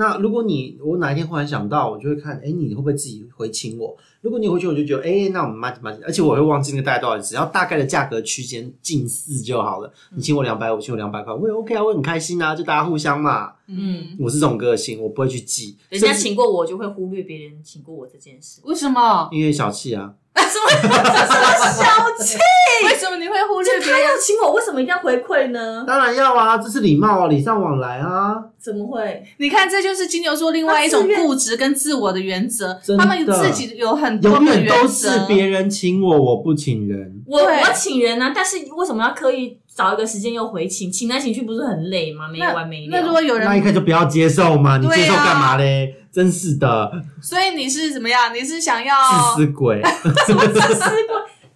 嗯，那如果你我哪一天忽然想到，我就会看，哎，你会不会自己回请我？如果你回去，我就觉得，哎，那我们慢慢，而且我会忘记那个大概多少钱，只要大概的价格区间近似就好了。你请我两百，我请我两百块，我也 OK 啊，我很开心啊，就大家互相嘛。嗯，我是这种个性，我不会去记，人家请过我，就会忽略别人请过我这件事。为什么？因为小气啊。小气，为什么你会忽略别他人？要请我，为什么一定要回馈呢？当然要啊，这是礼貌啊，礼尚往来啊。怎么会？你看，这就是金牛座另外一种固执跟自我的原则，真的他们自己有很多永的远都是原则。别人请我，我不请人。我对我请人啊，但是为什么要刻意找一个时间又回请？请来请去不是很累吗？没那完没了。那如果有人那一刻，就不要接受嘛，你接受干嘛嘞？真是的，所以你是怎么样？你是想要自私鬼。什么自私鬼？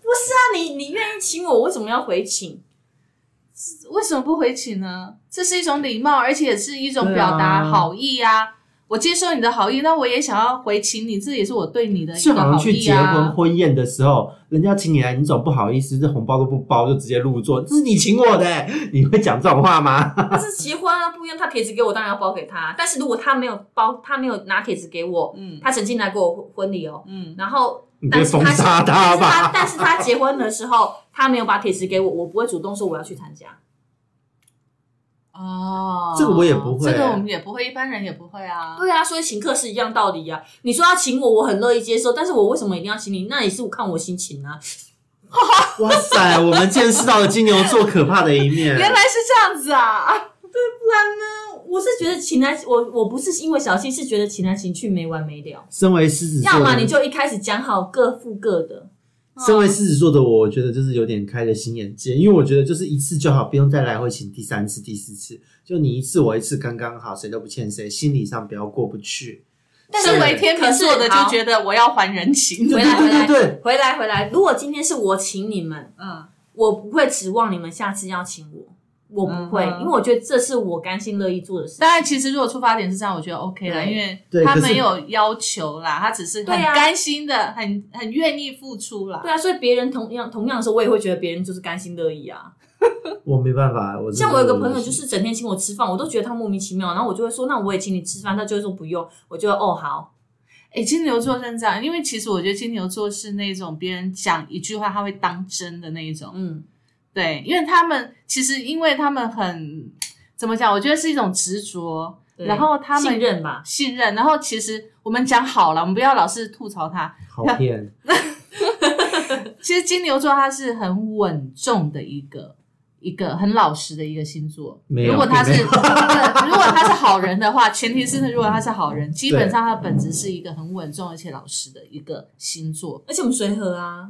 不是啊，你你愿意请我，为什么要回请？为什么不回请呢？这是一种礼貌，而且也是一种表达好意啊。我接受你的好意，那我也想要回请你，这也是我对你的一就好像个好像去结婚啊。婚宴的时候，人家请你来，你总不好意思，这红包都不包就直接入座，这是你请我的、你会讲这种话吗？但是结婚啊，不一样，他帖子给我，当然要包给他。但是如果他没有包，他没有拿帖子给我，嗯他曾经来过我婚礼哦，嗯，然后你别但是他封杀他但是他。但是他结婚的时候，他没有把帖子给我，我不会主动说我要去参加。哦，这个我也不会这个我们也不会，一般人也不会啊。对啊，所以请客是一样道理呀、你说要请我，我很乐意接受，但是我为什么一定要请你？那也是我看我心情啊。哇塞，我们见识到了金牛座可怕的一面。原来是这样子啊！对，不然呢我是觉得请来，我我不是因为小气，是觉得请来请去没完没了。身为狮子座，要么你就一开始讲好各付各的，身为狮子座的我，我觉得就是有点开了新眼界，因为我觉得就是一次就好，不用再来回请第三次、第四次，就你一次我一次刚刚好，谁都不欠谁，心理上不要过不去。但是身为天秤座的可是就觉得我要还人情。回来回来对对对回来回来。如果今天是我请你们，嗯，我不会指望你们下次要请我，我不会，嗯因为我觉得这是我甘心乐意做的事情。当然，其实如果出发点是这样，我觉得 OK 了，因为他没有要求啦，他只是很甘心的，很很愿意付出啦。对啊，所以别人同样同样的时候，我也会觉得别人就是甘心乐意啊。我没办法，我像我有个朋友，就是整天请我吃饭，我都觉得他莫名其妙，然后我就会说，那我也请你吃饭，他就会说不用，我就会哦好，哎、金牛座是这样，因为其实我觉得金牛座是那种别人讲一句话他会当真的那一种，嗯，对，因为他们其实因为他们很怎么讲，我觉得是一种执着，然后他们信任吧，信任，然后其实我们讲好了，我们不要老是吐槽他。好骗。其实金牛座他是很稳重的一个一个很老实的一个星座。没有如果他是如果他是好人的话，前提是如果他是好人，基本上他的本质是一个很稳重而且老实的一个星座，而且我们随和啊，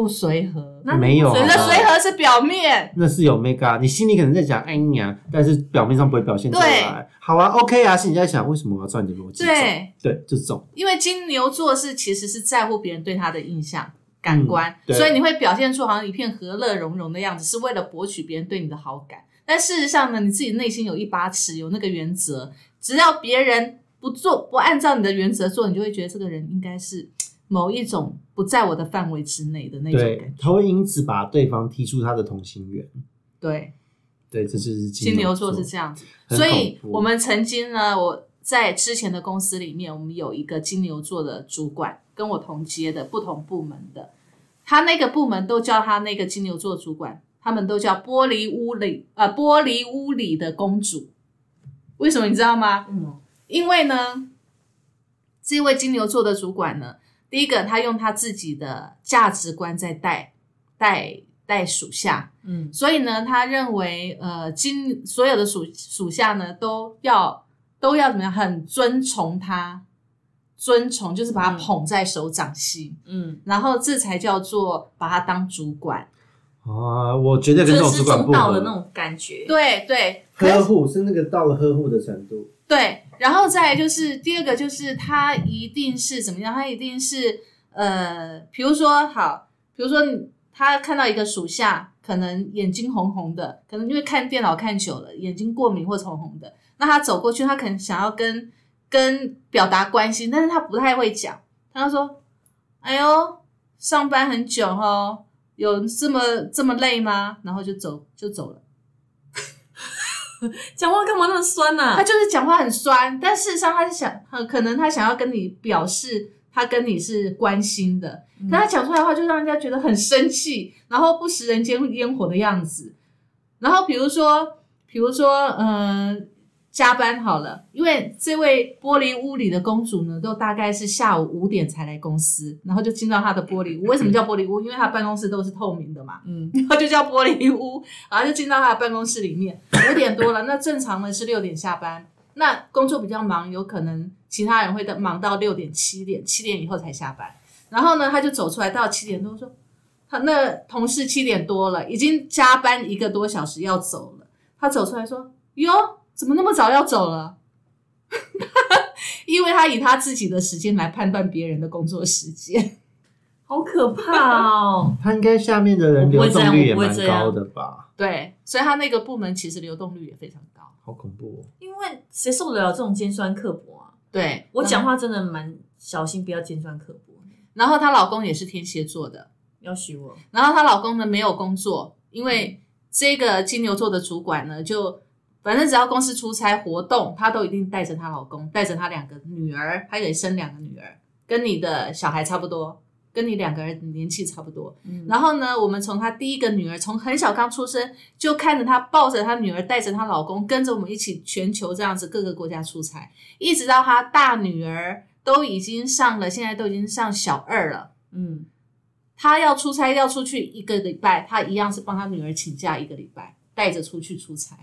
不随和。那没有啊你的随和是表面，那是有 mega，你心里可能在讲哎呀，但是表面上不会表现出来。好啊，OK 啊，心里在想为什么我要照你的逻辑走？对，对，就是这种。因为金牛座是其实是在乎别人对他的印象。感官，所以你会表现出好像一片和乐融融的样子，是为了博取别人对你的好感。但事实上呢，你自己内心有一把尺，有那个原则，只要别人不做不按照你的原则做，你就会觉得这个人应该是某一种不在我的范围之内的那种对感，觉。他会因此把对方踢出他的同心圆。对，对，这就是金牛座是这样子，所以我们曾经呢，我在之前的公司里面，我们有一个金牛座的主管，跟我同阶的不同部门的，他那个部门都叫他那个金牛座主管，他们都叫玻璃屋里呃玻璃屋里的公主。为什么你知道吗？嗯，因为呢，这位金牛座的主管呢，第一个他用他自己的价值观在带带带属下，嗯所以呢，他认为呃，今所有的属属下呢都要都要怎么样，很尊崇他，尊崇就是把他嗯捧在手掌心，嗯，然后这才叫做把他当主管。啊，我觉得跟这种尊师主管不合重道的那种感觉。对对，呵护是那个到了呵护的程度。对，然后再就是第二个，就是他一定是怎么样？他一定是呃，比如说好，比如说他看到一个属下，可能眼睛红红的，可能因为看电脑看久了，眼睛过敏或红红的，那他走过去，他可能想要跟跟表达关心，但是他不太会讲，他就说：“哎呦，上班很久哦，有这么这么累吗？”然后就走就走了。讲话干嘛那么酸呢、他就是讲话很酸，但事实上他是想，很可能他想要跟你表示他跟你是关心的，嗯。但他讲出来的话就让人家觉得很生气，然后不食人间烟火的样子。然后比如说，比如说，呃，加班好了，因为这位玻璃屋里的公主呢，都大概是下午五点才来公司，然后就进到她的玻璃屋。为什么叫玻璃屋？因为她办公室都是透明的嘛。嗯然后就叫玻璃屋，然后就进到她的办公室里面，五点多了，那正常的是六点下班，那工作比较忙，有可能其他人会的忙到六点、七点，七点以后才下班。然后呢，他就走出来，到七点多说，他那同事七点多了，已经加班一个多小时要走了，他走出来说，哟，怎么那么早要走了？因为他以他自己的时间来判断别人的工作时间。好可怕哦！他应该下面的人不会这样流动率也蛮我不会这样高的吧？对，所以他那个部门其实流动率也非常高。好恐怖哦！因为谁受得了这种尖酸刻薄啊？对我讲话真的蛮小心，不要尖酸刻薄。然后她老公也是天蝎座的，要许我，然后她老公呢没有工作，因为这个金牛座的主管呢，就反正只要公司出差活动，她都一定带着她老公，带着她两个女儿，她也生两个女儿，跟你的小孩差不多，跟你两个人年纪差不多。嗯，然后呢，我们从她第一个女儿从很小刚出生，就看着她抱着她女儿，带着她老公，跟着我们一起全球这样子各个国家出差，一直到她大女儿都已经上了，现在都已经上小二了。嗯，他要出差要出去一个礼拜，他一样是帮他女儿请假一个礼拜，带着出去出差。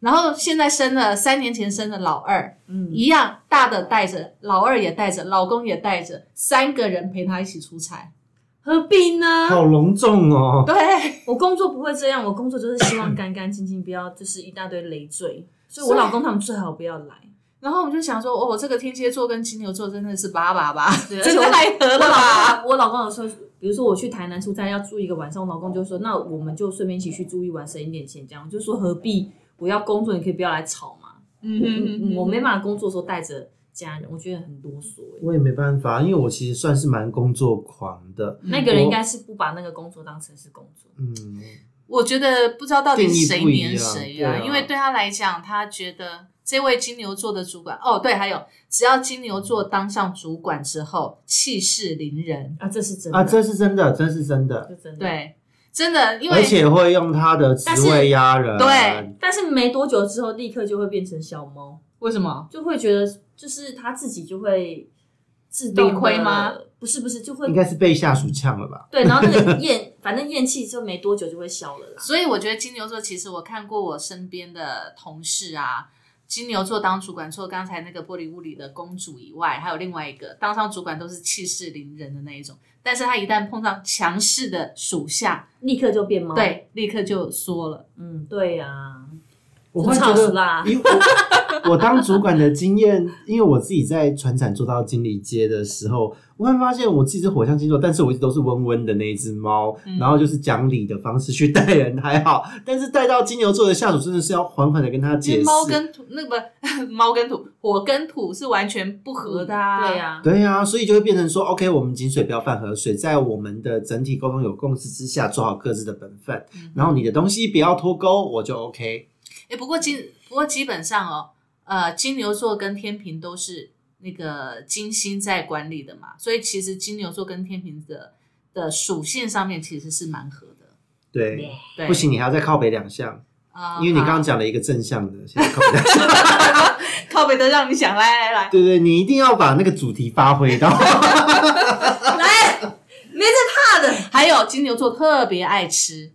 然后现在生了三年前生的老二，嗯，一样大的带着，老二也带着，老公也带着，三个人陪他一起出差。何必呢？好隆重哦！对，我工作不会这样，我工作就是希望干干净净，不要就是一大堆累赘。所以我老公他们最好不要来。然后我们就想说，哦，这个天蝎座跟金牛座真的是八八八，真的太合我了吧？我老公有时候，比如说我去台南出差要住一个晚上，我老公就说，那我们就顺便一起去住一晚，省一点钱，这样我就说何必？我要工作，你可以不要来吵嘛。嗯嗯嗯，我没办法工作的时候带着家人，我觉得很啰嗦欸。我也没办法，因为我其实算是蛮工作狂的。那个人应该是不把那个工作当成是工作。嗯，我觉得不知道到底谁黏谁啊，啊因为对他来讲，他觉得这位金牛座的主管，哦，对，还有只要金牛座当上主管之后，气势凌人，啊，这是真的啊，这是真的，这是真的，就真的。，对，真的，因为而且会用他的职位压人。对但是没多久之后，立刻就会变成小猫，为什么？就会觉得就是他自己就会自动亏吗？不是不是，就会应该是被下属呛了吧？对，然后那个 厌，反正厌气之后没多久就会消了啦。所以我觉得金牛座，其实我看过我身边的同事啊，金牛座当主管，除了刚才那个玻璃屋里的公主以外，还有另外一个当上主管都是气势凌人的那一种，但是他一旦碰上强势的属下，立刻就变猫。，对，立刻就缩了。嗯，对呀、我会觉得熟啦，以我 我当主管的经验，因为我自己在船产做到经理阶的时候，我会发现我自己是火象星座，但是我一直都是温温的那一只猫，嗯然后就是讲理的方式去待人还好，但是带到金牛座的下属，真的是要缓缓的跟他因为解释。猫跟土那个不 猫跟土火跟土是完全不合的、啊。对呀、对呀、所以就会变成说，OK，我们井水不要犯河水，在我们的整体沟通有共识之下，做好各自的本分，嗯然后你的东西不要脱钩，我就 OK。哎、不过金不过基本上哦，呃，金牛座跟天平都是那个金星在管理的嘛，所以其实金牛座跟天平的的属性上面其实是蛮合的。对，对，不行，你还要再靠北两项，啊，因为你刚刚好讲了一个正向的，现在靠北两项。靠北的让你想，来来来，对对，你一定要把那个主题发挥到。来，没在怕的。还有金牛座特别爱吃，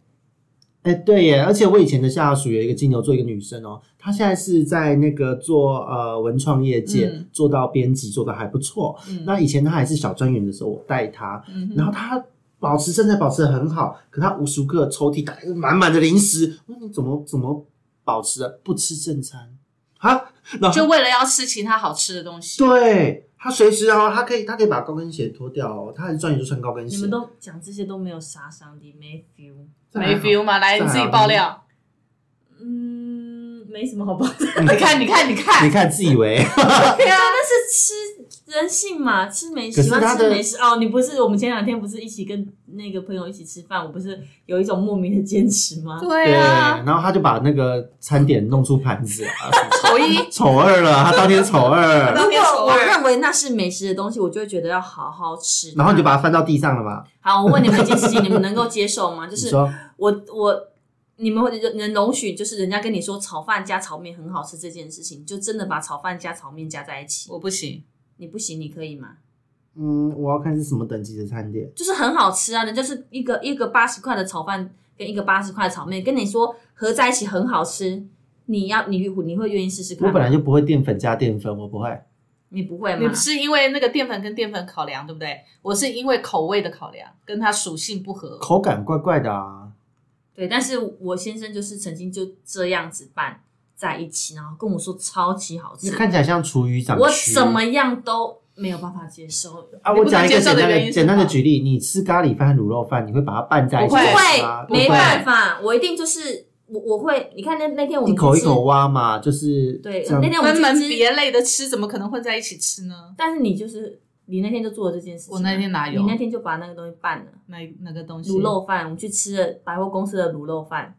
哎，对耶，而且我以前的下属有一个金牛座，一个女生哦，她现在是在那个做呃文创业界、嗯做到编辑，做的还不错。嗯那以前她还是小专员的时候，我带她，嗯然后她保持身材保持的很好，可她无时无刻抽屉打开满满的零食，我说你怎么怎么保持的不吃正餐啊？然后就为了要吃其他好吃的东西。对。她随时哦，她可以，她可以把高跟鞋脱掉哦。她还是专业就穿高跟鞋。你们都讲这些都没有杀伤力，没 feel。没 feel 吗？来，你自己爆料。嗯，没什么好爆料。你你看，你看，你看你，看，自以为 对啊，那是吃人性嘛，吃美喜欢吃美食哦。你不是我们前两天不是一起跟那个朋友一起吃饭，我不是有一种莫名的坚持吗？对啊，然后他就把那个餐点弄出盘子啊，丑一，丑二了，他当天丑二，如当天丑果我认为那是美食的东西，我就会觉得要好好吃。然后你就把它翻到地上了吧？好，我问你们一件事情，你们能够接受吗？就是我我你们会能容许，就是人家跟你说炒饭加炒面很好吃这件事情，就真的把炒饭加炒面加在一起？我不行。你不行，你可以吗？嗯，我要看是什么等级的餐点。就是很好吃啊，人就是一个一个八十块的炒饭跟一个八十块的炒面，跟你说合在一起很好吃，你要你你会愿意试试看吗？我本来就不会淀粉加淀粉，我不会。你不会吗你？是因为那个淀粉跟淀粉考量，对不对？我是因为口味的考量，跟它属性不合。口感怪怪的啊。对，但是我先生就是曾经就这样子拌在一起，然后跟我说超级好吃，看起来像厨余长我怎么样都没有办法接受。啊？我讲一个能接受简单的的原因简单的举例，你吃咖喱饭和卤肉饭，你会把它拌在一起不会吃吗？没不会办法，我一定就是我我会，你看那那天我一们一口一口挖嘛，就是对，那天我们分门别类的吃，怎么可能混在一起吃呢？但是你就是你那天就做了这件事情啊，我那天哪有你那天就把那个东西拌了。那那个东西卤肉饭，我们去吃了百货公司的卤肉饭。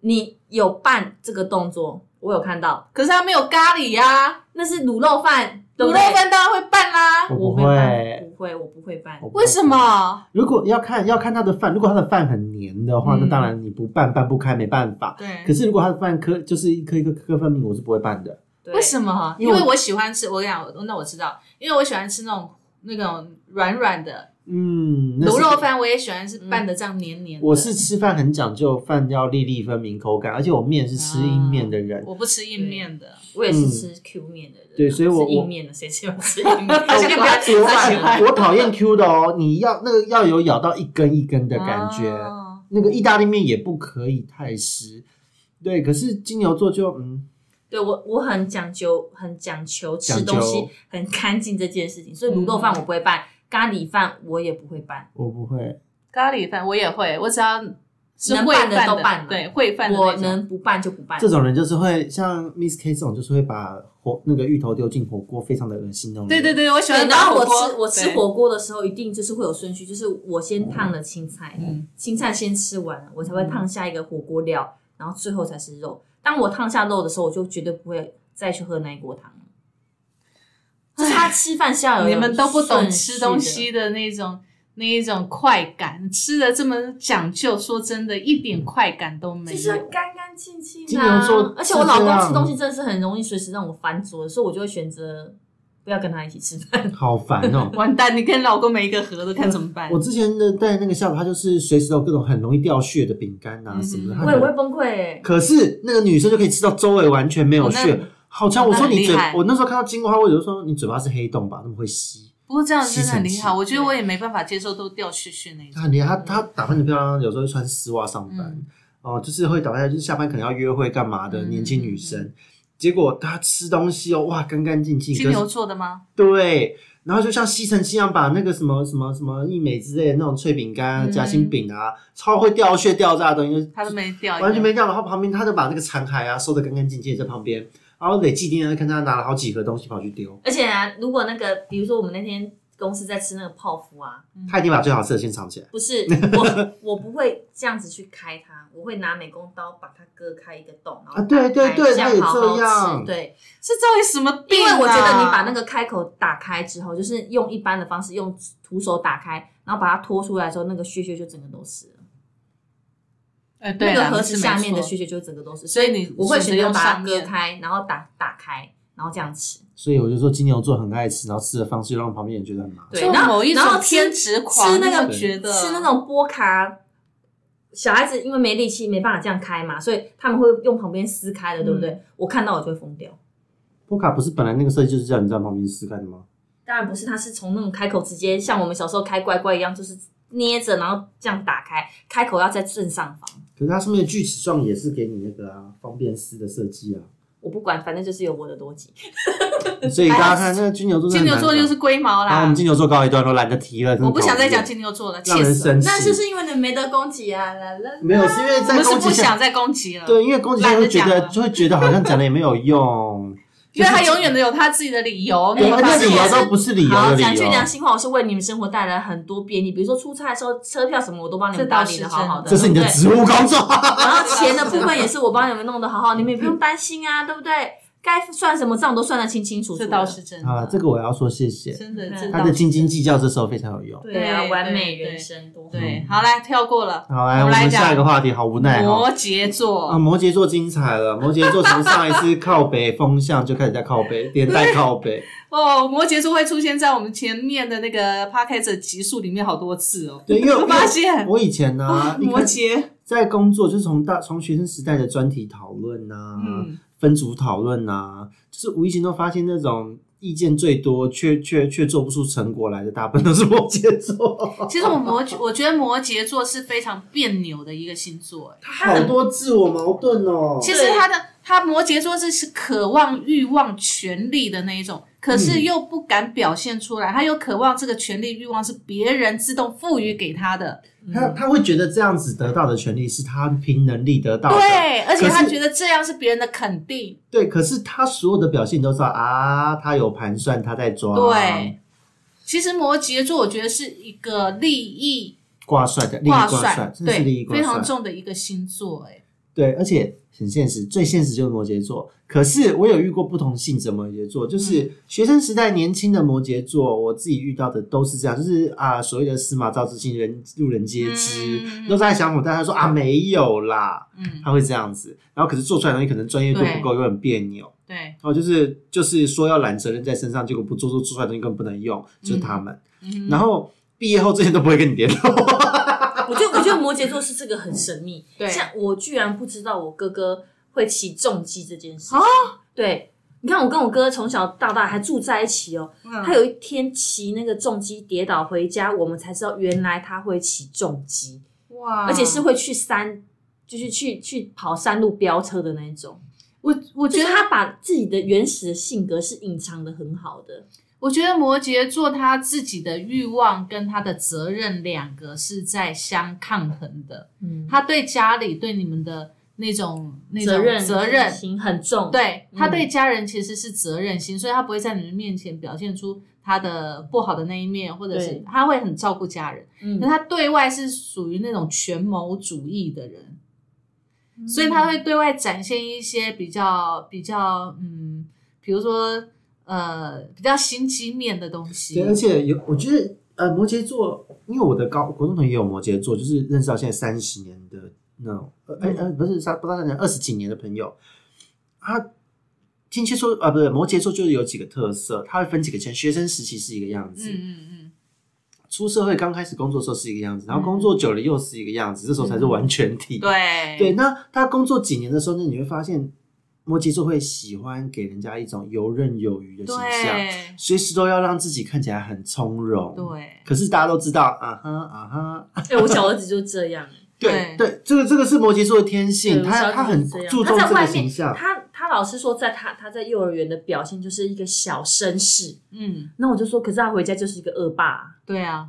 你有拌这个动作，我有看到，可是它没有咖喱呀、那是卤肉饭，卤肉饭当然会拌啦。我不我没拌，会。不会，我不会拌为什？么？如果要看要看他的饭，如果他的饭很黏的话，嗯那当然你不拌拌不开，没办法。对，可是如果他的饭颗就是一颗一颗颗颗分明，我是不会拌的。对为什么？因因为我为我喜欢吃，我跟你讲，那我知道，因为我喜欢吃那种那种软软的嗯，卤肉饭，我也喜欢是拌的这样黏黏的。我是吃饭很讲究，饭要粒粒分明口感，而且我面是吃硬面的人。我不吃硬面的，我也是吃 Q 面的人啊，对所以我吃硬面的，谁喜欢吃硬面？我讨厌 Q 的哦，你要那个要有咬到一根一根的感觉。哦那个意大利面也不可以太湿。对，可是金牛座就嗯，对我我很讲究，很讲求吃东西很干净这件事情，所以卤肉饭我不会拌，咖喱饭我也不会拌。我不会。咖喱饭我也会，我只要是能拌的都拌嘛对会拌的我种能不拌就不拌。这种人就是会像 Miss K 这种，就是会把火那个芋头丢进火锅，非常的恶心那种人。对对对，我喜对，欢然后我锅吃我吃对火锅的时候，一定就是会有顺序，就是我先烫了青菜，嗯青菜先吃完了，我才会烫下一个火锅料，然后最后才是肉。当我烫下肉的时候，我就绝对不会再去喝那一锅汤了。就是他吃饭是要有你们都不懂吃东西的那种那一种快感，吃的这么讲究，说真的，一点快感都没有就是有。干干净净金的啊、牛座而且我老公吃东西真的是很容易随时让我翻桌，所以我就会选择不要跟他一起吃饭。好烦哦。完蛋，你跟老公每一个合的，看怎么办我？之前的带那个下午，他就是随时都有各种很容易掉屑的饼干啊嗯什么的。我也会崩溃欸可是那个女生就可以吃到周围完全没有哦屑那，好强！哦我说你嘴我那时候看到金花，我就说你嘴巴是黑洞吧？那么会吸。不过这样真的很厉害，我觉得我也没办法接受都掉屑屑那种。他很厉害，他他打扮的漂亮，有时候穿丝袜上班。嗯哦，就是会打扮，就是下班可能要约会干嘛的嗯年轻女生，结果她吃东西哦，哇，干干净净，金牛可是座的吗？对，然后就像吸尘器一样，把那个什么什么什么益美之类的那种脆饼干、啊、嗯夹心饼啊，超会掉屑掉渣的东西，他都没掉，完全没掉。然后旁边他就把那个残骸啊收的干干净净在旁边，然后累计天天看他拿了好几盒东西跑去丢，而且啊，如果那个，比如说我们那天公司在吃那个泡芙啊，他一定把最好吃的先藏起来。不是我，我不会这样子去开它，我会拿美工刀把它割开一个洞，然后啊对对对这样好好吃。对，这到底什么病、啊？因为我觉得你把那个开口打开之后，就是用一般的方式，用徒手打开，然后把它拖出来的时候，那个屑屑就整个都是了。呃，对那个盒子下面的屑屑就整个都是，所以你我会选择用把它割开，然后打打开，然后这样吃。所以我就说金牛座很爱吃，然后吃的方式又让旁边人觉得很麻烦。对然后某一种然后吃偏执狂吃那个觉得吃那种波卡，小孩子因为没力气没办法这样开嘛，所以他们会用旁边撕开的，对不对？嗯我看到我就会疯掉。波卡不是本来那个设计就是叫你在旁边撕开的吗？当然不是，它是从那种开口直接像我们小时候开乖乖一样，就是捏着然后这样打开，开口要在正上方。可是它上面的锯齿状也是给你那个啊方便撕的设计啊。我不管，反正就是有我的逻辑。所以大家看那个金牛座金牛座就是龟毛啦然后我们。金牛座告一段落，懒得提了。我不想再讲金牛座了，让气死。那就是因为你没得攻击啊！啦啦没有，是因为我们是在攻击下不想再攻击了，对，因为攻击下会觉得就会觉得好像讲了也没有用，因为他永远都有他自己的理由。没有不是理由好，的理讲句良，心话，我是为你们生活带来很多便利，比如说出差的时候车票什么我都帮你们打理的好好的，这是你的对不对职务工作。然后钱的部分也是我帮你们弄得好好，你们也不用担心啊，对不对？该算什么账都算得清清楚楚的。这倒是真的。啊，这个我要说谢谢，真的，真的他的斤斤真计较这时候非常有用。对啊，完美人生。对，好来跳过了。好，来我我们下一个讲话题，好无奈摩哦。羯座啊，摩羯座精彩了！摩羯座从上一次靠北风向就开始在靠北，连带靠北。哦，摩羯座会出现在我们前面的那个 podcast 集数里面好多次哦。对，因为我发现我以前呢、摩羯，在工作就是从大从学生时代的专题讨论呐，嗯，分组讨论呐，就是无意间都发现那种意见最多却却却做不出成果来的，大部分都是摩羯座。其实我摩，我觉得摩羯座是非常别扭的一个星座。他很多自我矛盾哦。其实他的他摩羯座是是渴望欲望权力的那一种，可是又不敢表现出来，他又渴望这个权力欲望是别人自动赋予给他的，他他会觉得这样子得到的权利是他凭能力得到的，对，而且他觉得这样是别人的肯定，对，可是他所有的表现都知道啊，他有盘算，他在装，对。其实摩羯座，我觉得是一个利益挂帅的利益挂挂帅帅，，真的是利益对，非挂帅，常重的一个星座，哎，对，而且很现实，最现实就是摩羯座。可是我有遇过不同性质的摩羯座，嗯就是学生时代年轻的摩羯座，我自己遇到的都是这样，就是啊所谓的司马昭之心，人路人皆知，嗯都在想我，但他说啊没有啦，嗯，他会这样子，然后可是做出来的东西可能专业度不够，又很别扭。对，然后，就是就是说要揽责任在身上，结果不做做做出来的东西根本不能用，就是他们。嗯然后毕业后这些都不会跟你联络，摩羯座是这个很神秘，对像我居然不知道我哥哥会骑重机这件事情。啊对，你看我跟我哥从小到大还住在一起哦，嗯他有一天骑那个重机跌倒回家，我们才知道原来他会骑重机，哇，而且是会去山，就是去去跑山路飙车的那一种。我我我觉得觉得他把自己的原始的性格是隐藏的很好的。我觉得摩羯座他自己的欲望跟他的责任两个是在相抗衡的。嗯，他对家里对你们的那种那种责任责任，心很重。，对他嗯对家人其实是责任心，所以他不会在你们面前表现出他的不好的那一面，或者是他会很照顾家人。嗯可他对外是属于那种权谋主义的人，嗯所以他会对外展现一些比较比较嗯，比如说呃比较心机面的东西。对，而且有我觉得呃摩羯座，因为我的高国中同学也有摩羯座，就是认识到现在三十年的那种，呃哎呃不是三不到三年二十几年的朋友，他。天蝎座啊，不是摩羯座，就是有几个特色，他会分几个圈。学生时期是一个样子，嗯嗯嗯，出社会刚开始工作的时候是一个样子，然后工作久了又是一个样子，这时候才是完全体。对对，那他工作几年的时候呢，你会发现摩羯座会喜欢给人家一种游刃有余的形象，对随时都要让自己看起来很从容。。对，可是大家都知道，啊哈啊哈，哎、我小儿子就这样。对对，这个这个是摩羯座的天性，他他很注重这个他在外面，形象。他他老师说，在他他在幼儿园的表现就是一个小绅士，嗯，那我就说，可是他回家就是一个恶霸，对啊，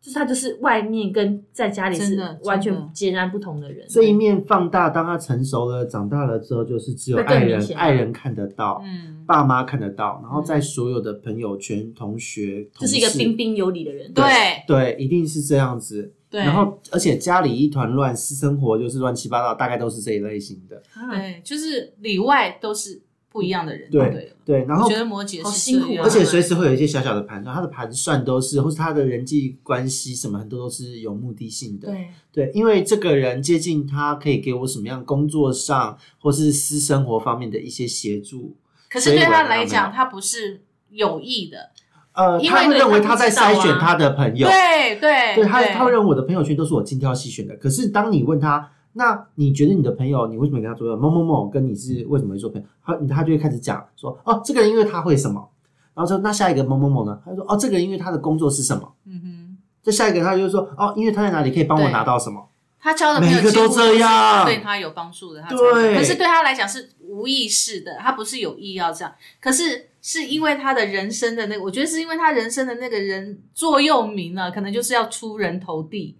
就是他就是外面跟在家里是完全截然不同的人。这一面放大，当他成熟了、长大了之后，就是只有爱人爱人看得到，嗯，爸妈看得到，然后在所有的朋友圈、同学、同就是一个事彬彬有礼的人。对对，一定是这样子。对，然后，而且家里一团乱，私生活就是乱七八糟，大概都是这一类型的。啊，对，就是里外都是不一样的人，对对然后我觉得摩羯是好辛苦而且随时会有一些小小的盘算，他的盘算都是，或是他的人际关系什么，很多都是有目的性的。对。对，因为这个人接近他，可以给我什么样工作上或是私生活方面的一些协助。可是对他来讲，他不是有意的，呃，因为对他会认为他在筛选他的朋友，对对对他他会认为我的朋友圈都是我精挑细选的。可是当你问他，那你觉得你的朋友，你为什么跟他做朋友？某某某跟你是为什么会做朋友？他他就会开始讲说，哦，这个人因为他会什么，然后说那下一个某某某呢？他就说，哦，这个人因为他的工作是什么？嗯哼，再下一个他就说，哦，因为他在哪里可以帮我拿到什么？他交的朋友每个都这样对他有帮助的，他对可是对他来讲是无意识的，他不是有意要这样，可是是因为他的人生的那个，我觉得是因为他人生的那个人座右铭呢，可能就是要出人头地。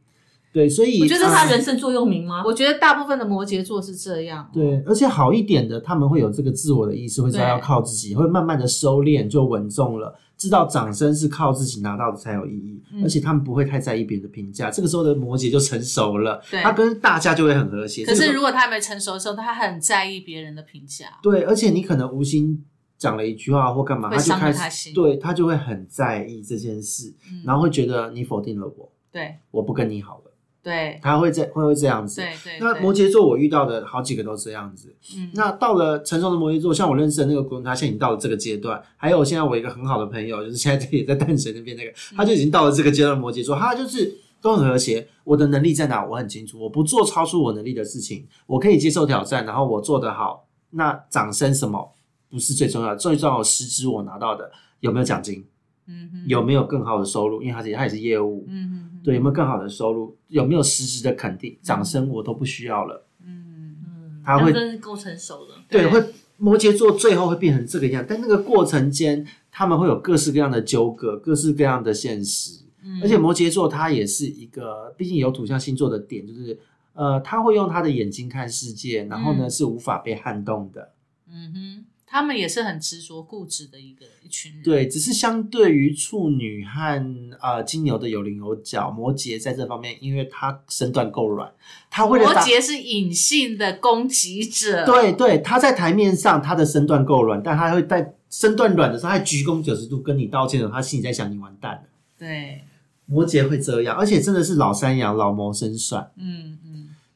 对，所以我觉得是他呃人生座右铭吗？我觉得大部分的摩羯座是这样，对，而且好一点的，他们会有这个自我的意识，会知道要靠自己，会慢慢的收敛，就稳重了，知道掌声是靠自己拿到的才有意义，嗯而且他们不会太在意别人的评价。这个时候的摩羯就成熟了，对他跟大家就会很和谐。可是如果他还没成熟的时候，他很在意别人的评价。对，而且你可能无心讲了一句话或干嘛，会他就开始伤他心对他就会很在意这件事，嗯然后会觉得你否定了我，对我不跟你好了，对他会这会会这样子。对对，对那摩羯座我遇到的好几个都这样子。嗯那到了成熟的摩羯座，像我认识的那个国文，他现在已经到了这个阶段。还有现在我一个很好的朋友，就是现在也在淡水那边那个，他就已经到了这个阶段摩羯座，他就是都很和谐。我的能力在哪，我很清楚，我不做超出我能力的事情，我可以接受挑战，然后我做得好，那掌声什么不是最重要的，最重要的实质我拿到的有没有奖金，嗯哼有没有更好的收入，因为他是他也是业务，嗯哼对，有没有更好的收入，有没有实质的肯定，掌声我都不需要了。嗯嗯，他会真是够成熟了。对，对会摩羯座最后会变成这个样，但那个过程间，他们会有各式各样的纠葛，各式各样的现实。嗯而且摩羯座他也是一个，毕竟有土象星座的点，就是呃，他会用他的眼睛看世界，然后呢、嗯是无法被撼动的。嗯哼，他们也是很执着固执的一个一群人。对，只是相对于处女和呃金牛的有棱有角，摩羯在这方面，因为他身段够软，他为了摩羯是隐性的攻击者。对对，他在台面上他的身段够软，但他会在身段软的时候，他鞠躬九十度跟你道歉的时候，他心里在想你完蛋了。对，摩羯会这样，而且真的是老山羊、老谋深算。嗯嗯，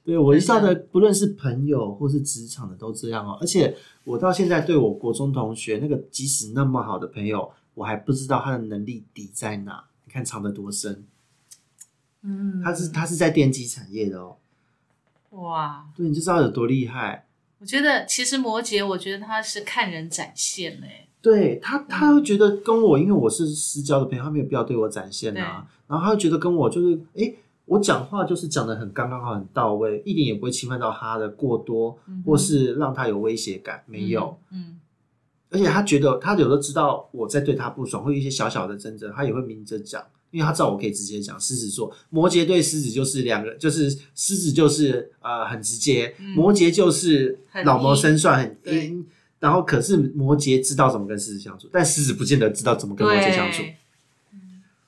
对我遇到真的，不论是朋友或是职场的都这样哦。而且我到现在对我国中同学那个即使那么好的朋友，我还不知道他的能力底在哪。你看藏得多深，嗯，他是他是在电机产业的哦。哇，对，你就知道有多厉害。我觉得其实摩羯，我觉得他是看人展现嘞。对他，他会觉得跟我，因为我是私交的朋友，他没有必要对我展现啊。然后他会觉得跟我就是，诶，我讲话就是讲的很刚刚好，很到位，一点也不会侵犯到他的过多，嗯或是让他有威胁感，没有。嗯，而且他觉得，他有时候知道我在对他不爽，会有一些小小的争执，他也会明着讲，因为他知道我可以直接讲。狮子座，摩羯对狮子就是两个，就是狮子就是呃很直接，嗯摩羯就是很老谋深算，很对阴。然后可是摩羯知道怎么跟狮子相处，但狮子不见得知道怎么跟摩羯相处。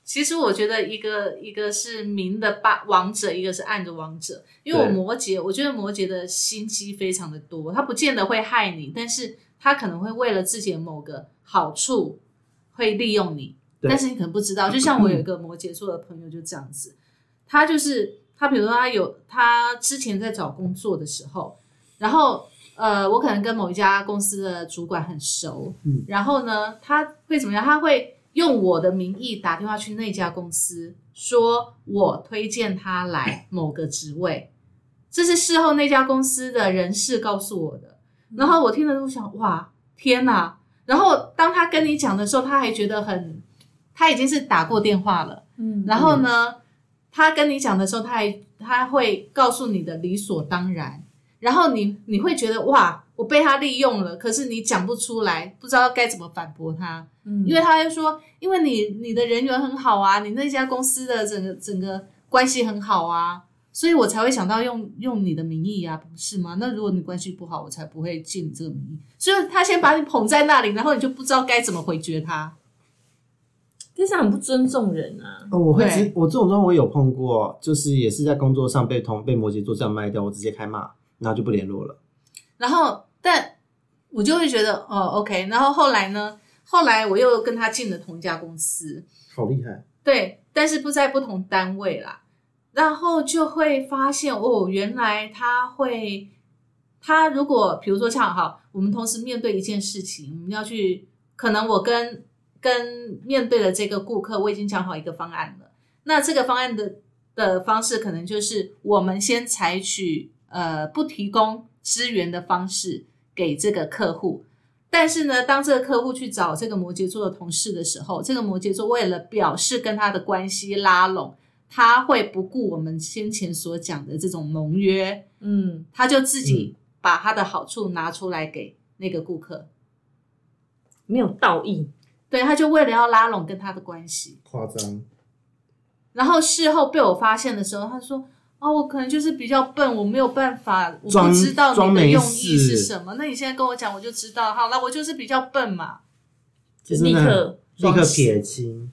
对。其实我觉得一个一个是明的霸王者，一个是暗的王者。因为我摩羯，我觉得摩羯的心机非常的多，他不见得会害你，但是他可能会为了自己的某个好处会利用你，但是你可能不知道。就像我有一个摩羯座的朋友就这样子，他就是他，比如说他有他之前在找工作的时候，然后呃，我可能跟某一家公司的主管很熟，嗯然后呢，他会怎么样？他会用我的名义打电话去那家公司，说我推荐他来某个职位，这是事后那家公司的人事告诉我的。然后我听了都想，哇，天哪！然后当他跟你讲的时候，他还觉得很，他已经是打过电话了。嗯，然后呢，他跟你讲的时候，他还他会告诉你的理所当然，然后你你会觉得哇，我被他利用了，可是你讲不出来，不知道该怎么反驳他，嗯因为他会说，因为你你的人缘很好啊，你那家公司的整个整个关系很好啊，所以我才会想到用用你的名义啊，不是吗？那如果你关系不好，我才不会借你这个名义。所以他先把你捧在那里，然后你就不知道该怎么回绝他。这是很不尊重人啊。哦，我会我这种状况我有碰过，就是也是在工作上被同被摩羯座这样卖掉，我直接开骂，然后就不联络了。然后，但我就会觉得哦，OK。然后后来呢？后来我又跟他进了同一家公司，好厉害！对，但是不在不同单位啦。然后就会发现哦，原来他会，他如果比如说像哈，我们同时面对一件事情，我们要去，可能我跟跟面对的这个顾客，我已经讲好一个方案了。那这个方案的的方式，可能就是我们先采取呃不提供资源的方式给这个客户。但是呢，当这个客户去找这个摩羯座的同事的时候，这个摩羯座为了表示跟他的关系拉拢，他会不顾我们先前所讲的这种盟约，嗯，他就自己把他的好处拿出来给那个顾客。没有道义。对，他就为了要拉拢跟他的关系，夸张。然后事后被我发现的时候，他说：“哦，我可能就是比较笨，我没有办法，我不知道你的用意是什么。那你现在跟我讲，我就知道。好，那我就是比较笨嘛。就立刻立刻撇清。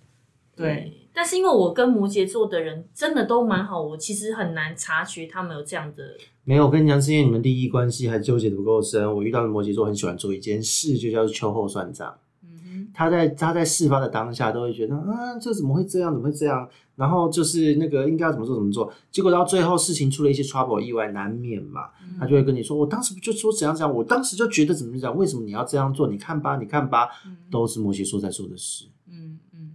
对，但是因为我跟摩羯座的人真的都蛮好，我其实很难察觉他们有这样的。没有，我跟你讲，是因为你们利益关系还纠结的不够深。我遇到的摩羯座很喜欢做一件事，就叫做秋后算账。嗯他在他在事发的当下都会觉得，啊，这怎么会这样？怎么会这样？然后就是那个应该要怎么做怎么做。结果到最后事情出了一些 trouble 意外难免嘛，他就会跟你说，我当时不就说怎样怎样，我当时就觉得怎么讲，为什么你要这样做？你看吧，你看吧，嗯都是摩羯座在做的事。嗯嗯，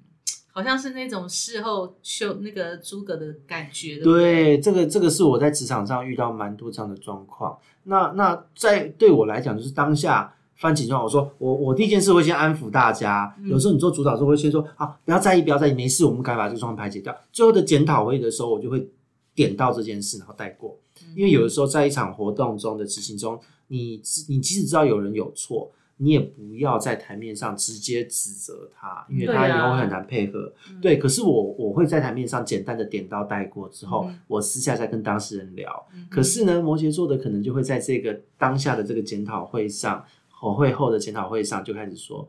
好像是那种事后修那个诸葛的感觉，对不对？对，这个这个是我在职场上遇到蛮多这样的状况。那那在对我来讲，就是当下翻紧状，我说我我第一件事会先安抚大家。嗯有时候你做主导的时候会先说啊，不要在意，不要在意，没事，我们赶快把这个状况排解掉。最后的检讨会的时候，我就会点到这件事，然后带过。因为有的时候在一场活动中的执行中，你你即使知道有人有错，你也不要在台面上直接指责他，因为他以后会很难配合。嗯对，可是我我会在台面上简单的点到带过之后，嗯我私下再跟当事人聊。嗯可是呢，摩羯座的可能就会在这个当下的这个检讨会上，和会后的检讨会上就开始说。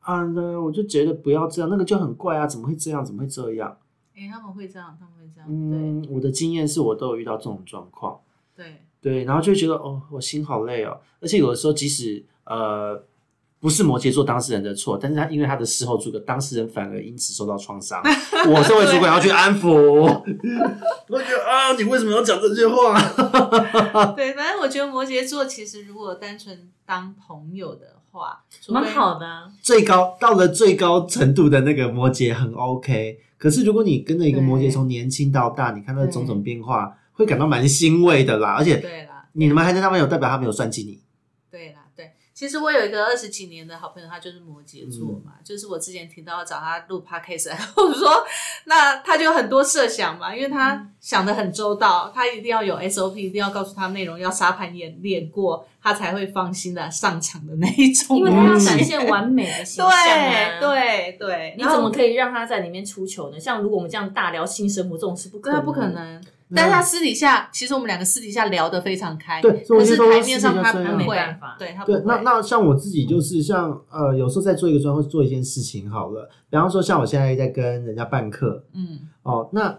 啊，那我就觉得不要这样，那个就很怪啊，怎么会这样？怎么会这样？哎，他们会这样，他们会这样，嗯，我的经验是我都有遇到这种状况。对对，然后就会觉得哦，我心好累哦。而且有的时候，即使呃不是摩羯座当事人的错，但是他因为他的事后诸葛，当事人反而因此受到创伤。我身为主管要去安抚，我觉得啊，你为什么要讲这些话？对，反正我觉得摩羯座其实如果单纯当朋友的话，蛮好的啊。最高到了最高程度的那个摩羯很 OK，可是如果你跟着一个摩羯从年轻到大，你看到种种变化，会感到蛮欣慰的啦。而且对啦，你们还在当朋友，代表他没有算计你。对啦，对。其实我有一个二十几年的好朋友，他就是摩羯座嗯嘛，就是我之前提到找他录 podcast，然后我说，那他就有很多设想嘛，因为他想的很周到，他一定要有 SOP，一定要告诉他内容，要沙盘演练过，他才会放心的上场的那一种。因为他要展现完美的形象啊。对对对，你怎么？可以让他在里面出糗呢？像如果我们这样大聊性生活，这种事不可能，对啊，不可。能。但是他私底下，其实我们两个私底下聊得非常开，对所以我可是台面上他不会没办法，对他不会，那。那像我自己就是像呃，有时候在做一个专或做一件事情好了，比方说像我现在在跟人家办课嗯哦，那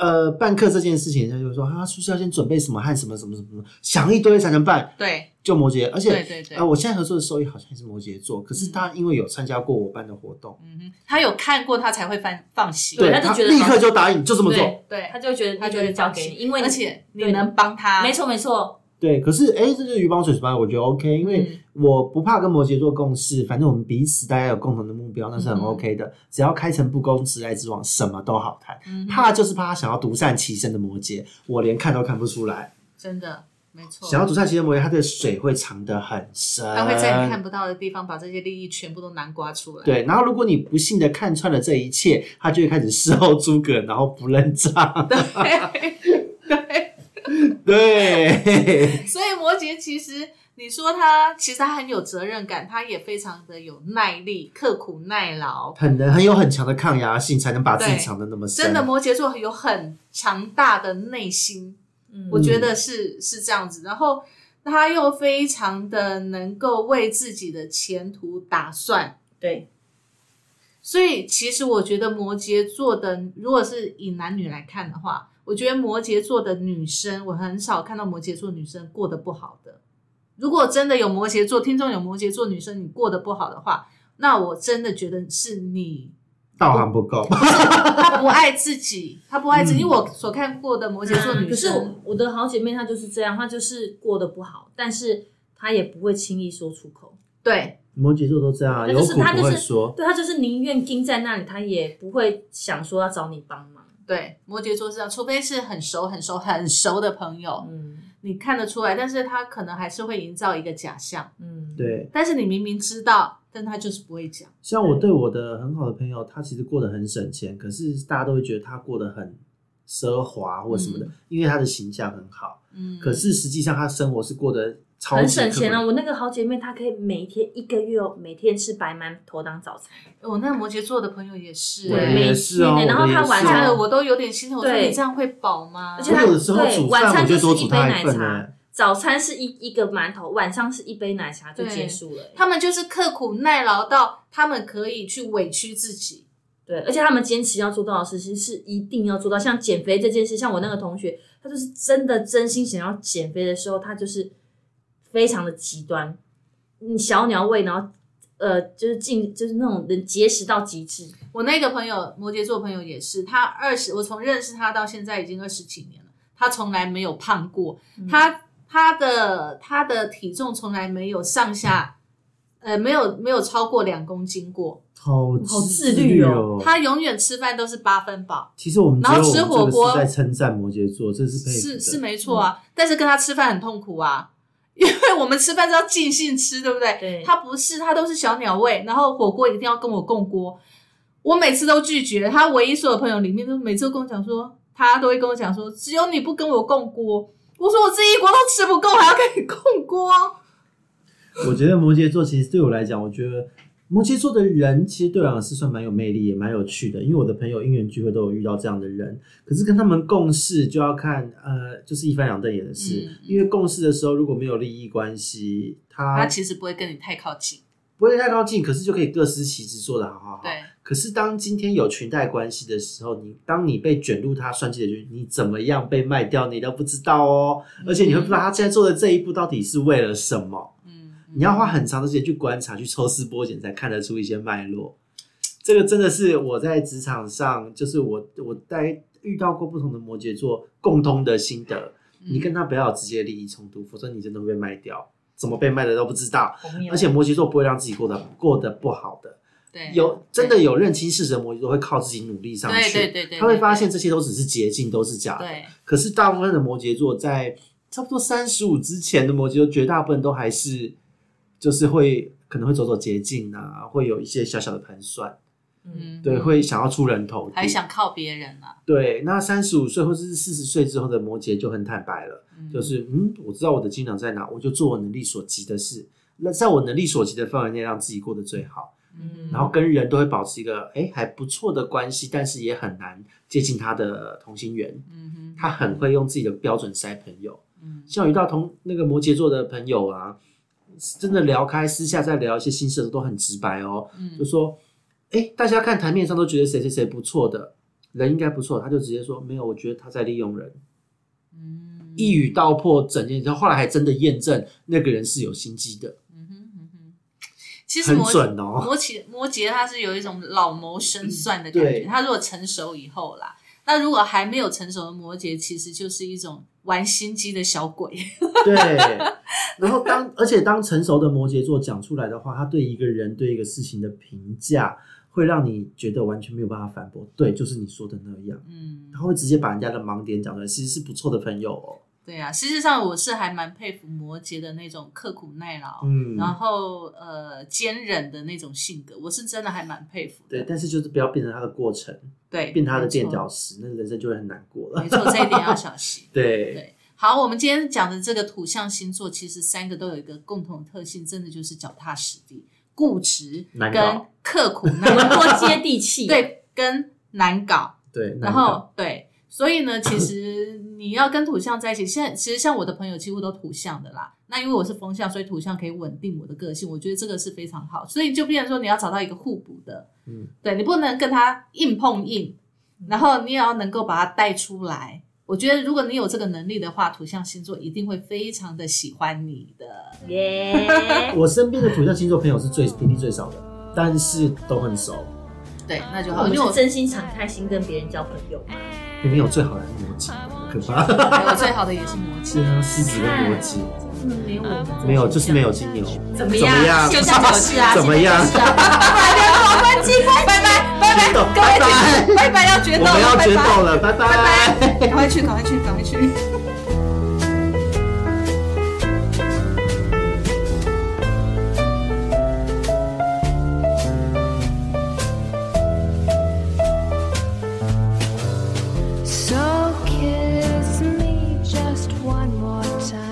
呃办课这件事情，人家就说啊，是不是要先准备什么和什么什么什么什么，想一堆才能办，对就摩羯，而且对对对呃，我现在合作的收益好像是摩羯座，可是他因为有参加过我办的活动，嗯哼，他有看过，他才会放放心。对他就觉得立刻就答应，就这么做。对对，他就觉得他就会就会交给你，因为而且你能帮他，没错没错，对，可是哎，这就是鱼帮水水帮，我觉得 OK，因为嗯我不怕跟摩羯座共事，反正我们彼此大家有共同的目标，那是很嗯 OK 的。只要开诚布公、直来直往，什么都好谈。嗯怕就是怕他想要独善其身的摩羯，我连看都看不出来。真的没错，想要独善其身的摩羯，他的水会藏得很深，他会在你看不到的地方把这些利益全部都南刮出来。对，然后如果你不幸的看穿了这一切，他就会开始事后诸葛，然后不认账。对 对，对，所以摩羯其实你说他其实他很有责任感，他也非常的有耐力、刻苦耐劳。很能很有很强的抗压性，才能把自己对藏的那么深。真的，摩羯座有很强大的内心，嗯我觉得是是这样子。然后他又非常的能够为自己的前途打算，对，所以其实我觉得摩羯座的，如果是以男女来看的话，我觉得摩羯座的女生，我很少看到摩羯座女生过得不好的。如果真的有摩羯座听众有摩羯座女生，你过得不好的话，那我真的觉得是你道行不够。她不爱自己，她不爱自己。嗯因为我所看过的摩羯座女啊可是，我我的好姐妹她就是这样，她就是过得不好，但是她也不会轻易说出口。对摩羯座都这样啊，她有苦不就是她就是会说。对她就是宁愿盯在那里，她也不会想说要找你帮忙。对，摩羯座是这样，除非是很熟、很熟、很熟的朋友，嗯你看得出来，但是他可能还是会营造一个假象。嗯，对，但是你明明知道，但他就是不会讲。像我对我的很好的朋友，他其实过得很省钱，可是大家都会觉得他过得很奢华或什么的，因为她的形象很好。嗯，可是实际上她生活是过得超级很省钱啊！我那个好姐妹，她可以每天一个月哦，每天吃白馒头当早餐。我那个摩羯座的朋友也是、我的欸，每也是哦天欸然后她晚餐我都有点心疼。我说你这样会饱吗？而且她我有的时候对煮饭，晚餐我就多煮就是一杯奶茶呢。早餐是一一个馒头，晚上是一杯奶茶就对结束了欸。他们就是刻苦耐劳到他们可以去委屈自己。对，而且他们坚持要做到的事情是一定要做到，像减肥这件事，像我那个同学，他就是真的真心想要减肥的时候，他就是非常的极端，嗯，小鸟胃，然后呃，就是进就是那种能节食到极致。我那个朋友，摩羯座朋友也是，他二十，我从认识他到现在已经二十几年了，他从来没有胖过，他他的他的体重从来没有上下，呃，没有没有超过两公斤过，好好自自律哦哦。他永远吃饭都是八分饱，其实我们然后吃火锅在称赞摩羯座，这是佩服。是是没错啊，但是跟他吃饭很痛苦啊。因为我们吃饭是要尽兴吃，对不对？对他不是，他都是小鸟胃，然后火锅一定要跟我共锅，我每次都拒绝。他唯一所有朋友里面，都每次都跟我讲说，他都会跟我讲说，只有你不跟我共锅。我说我自己一锅都吃不够，还要跟你共锅。我觉得摩羯座其实对我来讲，我觉得摩羯座的人其实对我来讲是算蛮有魅力，也蛮有趣的。因为我的朋友因缘聚会都有遇到这样的人，可是跟他们共事就要看呃，就是一翻两瞪眼的事。嗯因为共事的时候如果没有利益关系，他他其实不会跟你太靠近，不会太靠近，可是就可以各司其职，做得好好好。对，可是当今天有裙带关系的时候，你当你被卷入他算计的局，你怎么样被卖掉，你都不知道哦。而且你会不知道他现在做的这一步到底是为了什么。嗯，你要花很长的时间去观察、去抽丝剥茧，才看得出一些脉络。这个真的是我在职场上，就是我我在遇到过不同的摩羯座共通的心得。你跟他不要有直接利益冲突，否则你真的会被卖掉。怎么被卖的都不知道。而且摩羯座不会让自己过得过得不好的。对，有真的有认清事实的摩羯座会靠自己努力上去，对对对对，他会发现这些都只是捷径，都是假的。可是大部分的摩羯座在差不多三十五之前的摩羯座，绝大部分都还是就是会可能会走走捷径啊，会有一些小小的盘算，嗯，对，会想要出人头地，还想靠别人啊，对。那三十五岁或者是四十岁之后的摩羯就很坦白了，嗯就是嗯，我知道我的斤两在哪，我就做我能力所及的事，那在我能力所及的范围内，让自己过得最好。嗯，然后跟人都会保持一个哎还不错的关系，但是也很难接近他的同心圆。嗯哼，他很会用自己的标准筛朋友，嗯像我遇到同那个摩羯座的朋友啊，真的聊开，私下再聊一些心事的时候都很直白哦，嗯。就说哎大家看台面上都觉得谁谁谁不错的人应该不错，他就直接说没有，我觉得他在利用人，嗯，一语道破整件事。后来还真的验证那个人是有心机的，其实很摩准哦。摩羯摩羯他是有一种老谋深算的感觉，对。他如果成熟以后啦，那如果还没有成熟的摩羯，其实就是一种玩心机的小鬼。对，然后当而且当成熟的摩羯座讲出来的话，他对一个人对一个事情的评价，会让你觉得完全没有办法反驳。对，就是你说的那样，嗯他会直接把人家的盲点讲出来，其实是不错的朋友哦。对啊，实际上我是还蛮佩服摩羯的那种刻苦耐劳，嗯然后呃坚忍的那种性格，我是真的还蛮佩服的。对，但是就是不要变成他的过程，对，变他的垫脚石，那人生就会很难过了没。错，这一点要小心。对，对，好，我们今天讲的这个土象星座，其实三个都有一个共同特性，真的就是脚踏实地、固执跟刻苦耐多接地气。对，跟难搞。对，然后对，所以呢，其实你要跟土象在一起，现在其实像我的朋友几乎都土象的啦。那因为我是风象，所以土象可以稳定我的个性，我觉得这个是非常好。所以就变成说，你要找到一个互补的，嗯，对你不能跟他硬碰硬，然后你也要能够把他带出来。我觉得如果你有这个能力的话，土象星座一定会非常的喜欢你的。耶，我身边的土象星座朋友是最频率最少的，但是都很熟。对，那就好，因为我真心敞开心跟别人交朋友嘛。明明有最好的是摩羯，可怕。我最好的也是摩羯。对啊，狮子跟摩羯没有我没有，就是没有金牛。怎么怎么样就是啊，怎么样现在就是啊关机，拜拜拜拜，各位拜拜拜拜要决斗了，我们要拜拜决斗了，拜拜。赶快去，赶快去，赶快去。